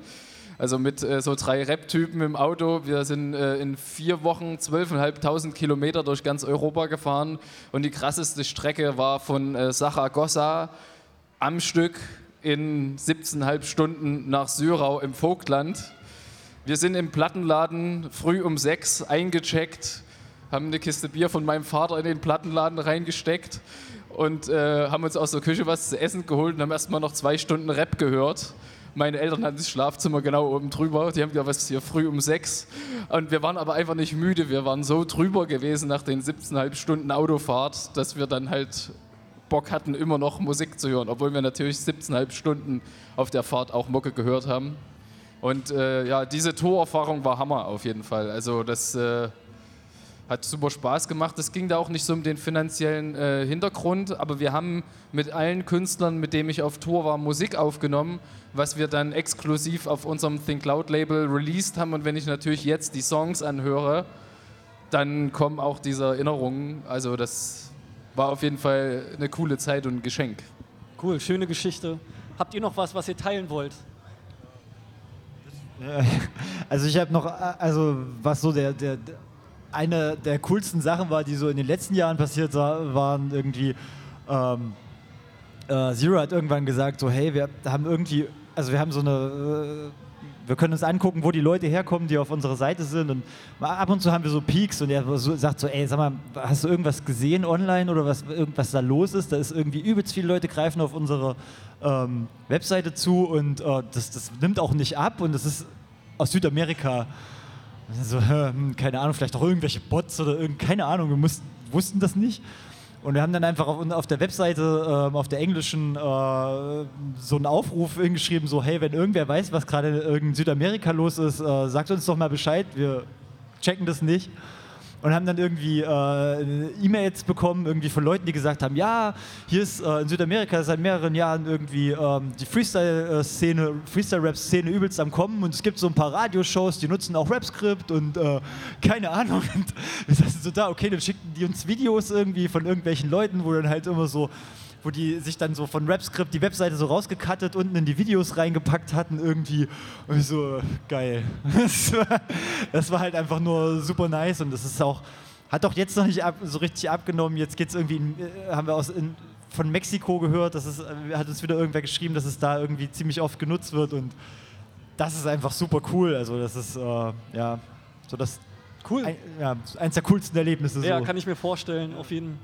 Also mit äh, so drei Rap-Typen im Auto. Wir sind äh, in vier Wochen 12.500 Kilometer durch ganz Europa gefahren. Und die krasseste Strecke war von äh, Saragossa am Stück in 17,5 Stunden nach Syrau im Vogtland. Wir sind im Plattenladen früh um sechs eingecheckt, haben eine Kiste Bier von meinem Vater in den Plattenladen reingesteckt und äh, haben uns aus der Küche was zu essen geholt und haben erstmal noch zwei Stunden Rap gehört. Meine Eltern hatten das Schlafzimmer genau oben drüber. Die haben gesagt, was hier früh um sechs. Und wir waren aber einfach nicht müde. Wir waren so drüber gewesen nach den 17,5 Stunden Autofahrt, dass wir dann halt Bock hatten, immer noch Musik zu hören. Obwohl wir natürlich 17,5 Stunden auf der Fahrt auch Mucke gehört haben. Und äh, ja, diese Tourerfahrung war Hammer auf jeden Fall. Also das äh, hat super Spaß gemacht. Es ging da auch nicht so um den finanziellen äh, Hintergrund, aber wir haben mit allen Künstlern, mit denen ich auf Tour war, Musik aufgenommen, was wir dann exklusiv auf unserem Think Loud Label released haben. Und wenn ich natürlich jetzt die Songs anhöre, dann kommen auch diese Erinnerungen. Also das war auf jeden Fall eine coole Zeit und ein Geschenk. Cool, schöne Geschichte. Habt ihr noch was, was ihr teilen wollt? [LAUGHS] Also ich habe noch, also was so der, der, eine der coolsten Sachen war, die so in den letzten Jahren passiert waren, irgendwie, ähm, äh, Zero hat irgendwann gesagt, so hey, wir haben irgendwie, also wir haben so eine, äh, wir können uns angucken, wo die Leute herkommen, die auf unserer Seite sind und ab und zu haben wir so Peaks und er so, sagt so, ey, sag mal, hast du irgendwas gesehen online oder was, irgendwas da los ist? Da ist irgendwie übelst viele Leute greifen auf unsere ähm, Webseite zu und äh, das, das nimmt auch nicht ab und das ist aus Südamerika. So, hm, keine Ahnung, vielleicht auch irgendwelche Bots oder irgend, keine Ahnung, wir mussten, wussten das nicht. Und wir haben dann einfach auf, auf der Webseite, ähm, auf der englischen, äh, so einen Aufruf hingeschrieben, so, hey, wenn irgendwer weiß, was gerade in Südamerika los ist, äh, sagt uns doch mal Bescheid, wir checken das nicht und haben dann irgendwie äh, E-Mails bekommen, irgendwie von Leuten, die gesagt haben, ja, hier ist äh, in Südamerika seit mehreren Jahren irgendwie ähm, die Freestyle-Szene, Freestyle-Rap-Szene übelst am Kommen und es gibt so ein paar Radioshows, die nutzen auch Rap-Script und äh, keine Ahnung. [LAUGHS] Und wir saßen so da, okay, dann schickten die uns Videos irgendwie von irgendwelchen Leuten, wo dann halt immer so wo die sich dann so von Rapscript die Webseite so rausgekattet, unten in die Videos reingepackt hatten irgendwie. Und ich so, geil. Das [LAUGHS] war, das war halt einfach nur super nice und das ist auch, hat doch jetzt noch nicht ab, so richtig abgenommen. Jetzt geht's irgendwie, in, äh, haben wir aus, in, von Mexiko gehört, das ist, äh, hat uns wieder irgendwer geschrieben, dass es da irgendwie ziemlich oft genutzt wird und das ist einfach super cool. Also das ist, äh, ja, so das Cool. ein, ja, eins der coolsten Erlebnisse. Ja, so. kann ich mir vorstellen, auf jeden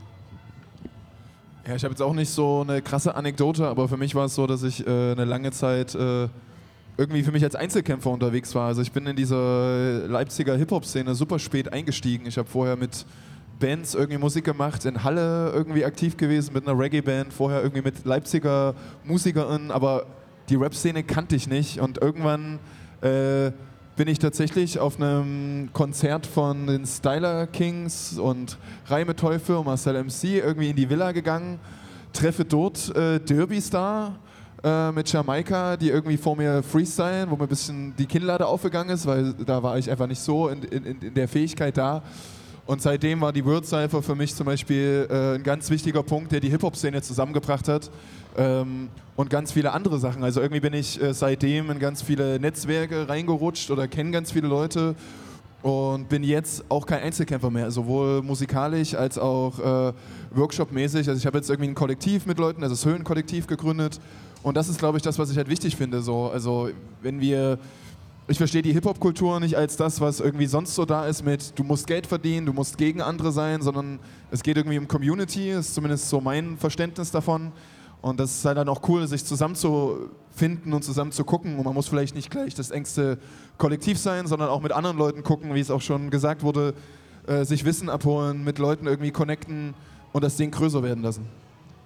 Ja, ich habe jetzt auch nicht so eine krasse Anekdote, aber für mich war es so, dass ich äh, eine lange Zeit äh, irgendwie für mich als Einzelkämpfer unterwegs war. Also ich bin in dieser Leipziger Hip-Hop-Szene super spät eingestiegen. Ich habe vorher mit Bands irgendwie Musik gemacht, in Halle irgendwie aktiv gewesen mit einer Reggae-Band, vorher irgendwie mit Leipziger Musikerinnen, aber die Rap-Szene kannte ich nicht und irgendwann äh, bin ich tatsächlich auf einem Konzert von den Styler Kings und Reime Teufel und Marcel MC irgendwie in die Villa gegangen, treffe dort äh, Derby Star äh, mit Jamaika, die irgendwie vor mir freestylen, wo mir ein bisschen die Kinnlade aufgegangen ist, weil da war ich einfach nicht so in, in, in der Fähigkeit da. Und seitdem war die Word Cypher für mich zum Beispiel äh, ein ganz wichtiger Punkt, der die Hip-Hop-Szene zusammengebracht hat. Ähm, und ganz viele andere Sachen. Also irgendwie bin ich äh, seitdem in ganz viele Netzwerke reingerutscht oder kenne ganz viele Leute. und bin jetzt auch kein Einzelkämpfer mehr, sowohl musikalisch als auch äh, workshopmäßig. Also ich habe jetzt irgendwie ein Kollektiv mit Leuten, also das Höhenkollektiv gegründet und das ist, glaube ich, das, was ich halt wichtig finde. So. Also wenn wir ich verstehe die Hip-Hop-Kultur nicht als das, was irgendwie sonst so da ist mit, du musst Geld verdienen, du musst gegen andere sein, sondern es geht irgendwie um Community, ist zumindest so mein Verständnis davon. Und das ist halt dann auch cool, sich zusammenzufinden und zusammen zu gucken. Und man muss vielleicht nicht gleich das engste Kollektiv sein, sondern auch mit anderen Leuten gucken, wie es auch schon gesagt wurde, äh, sich Wissen abholen, mit Leuten irgendwie connecten und das Ding größer werden lassen.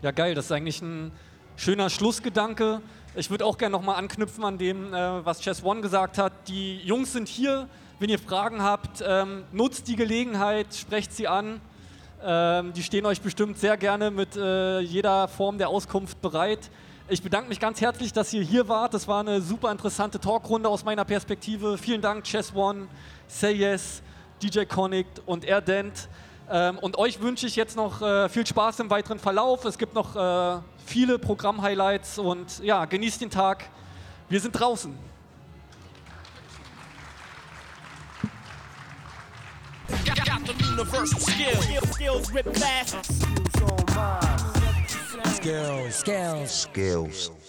Ja, geil, das ist eigentlich ein schöner Schlussgedanke. Ich würde auch gerne nochmal anknüpfen an dem, äh, was Chess One gesagt hat. Die Jungs sind hier. Wenn ihr Fragen habt, ähm, nutzt die Gelegenheit, sprecht sie an. Ähm, die stehen euch bestimmt sehr gerne mit äh, jeder Form der Auskunft bereit. Ich bedanke mich ganz herzlich, dass ihr hier wart. Das war eine super interessante Talkrunde aus meiner Perspektive. Vielen Dank, Chess One, Say Yes, DJ Connect und Erdent. Ähm, und euch wünsche ich jetzt noch äh, viel Spaß im weiteren Verlauf. Es gibt noch äh, viele Programm-Highlights und ja, genießt den Tag. Wir sind draußen. Skills, skills. Skills.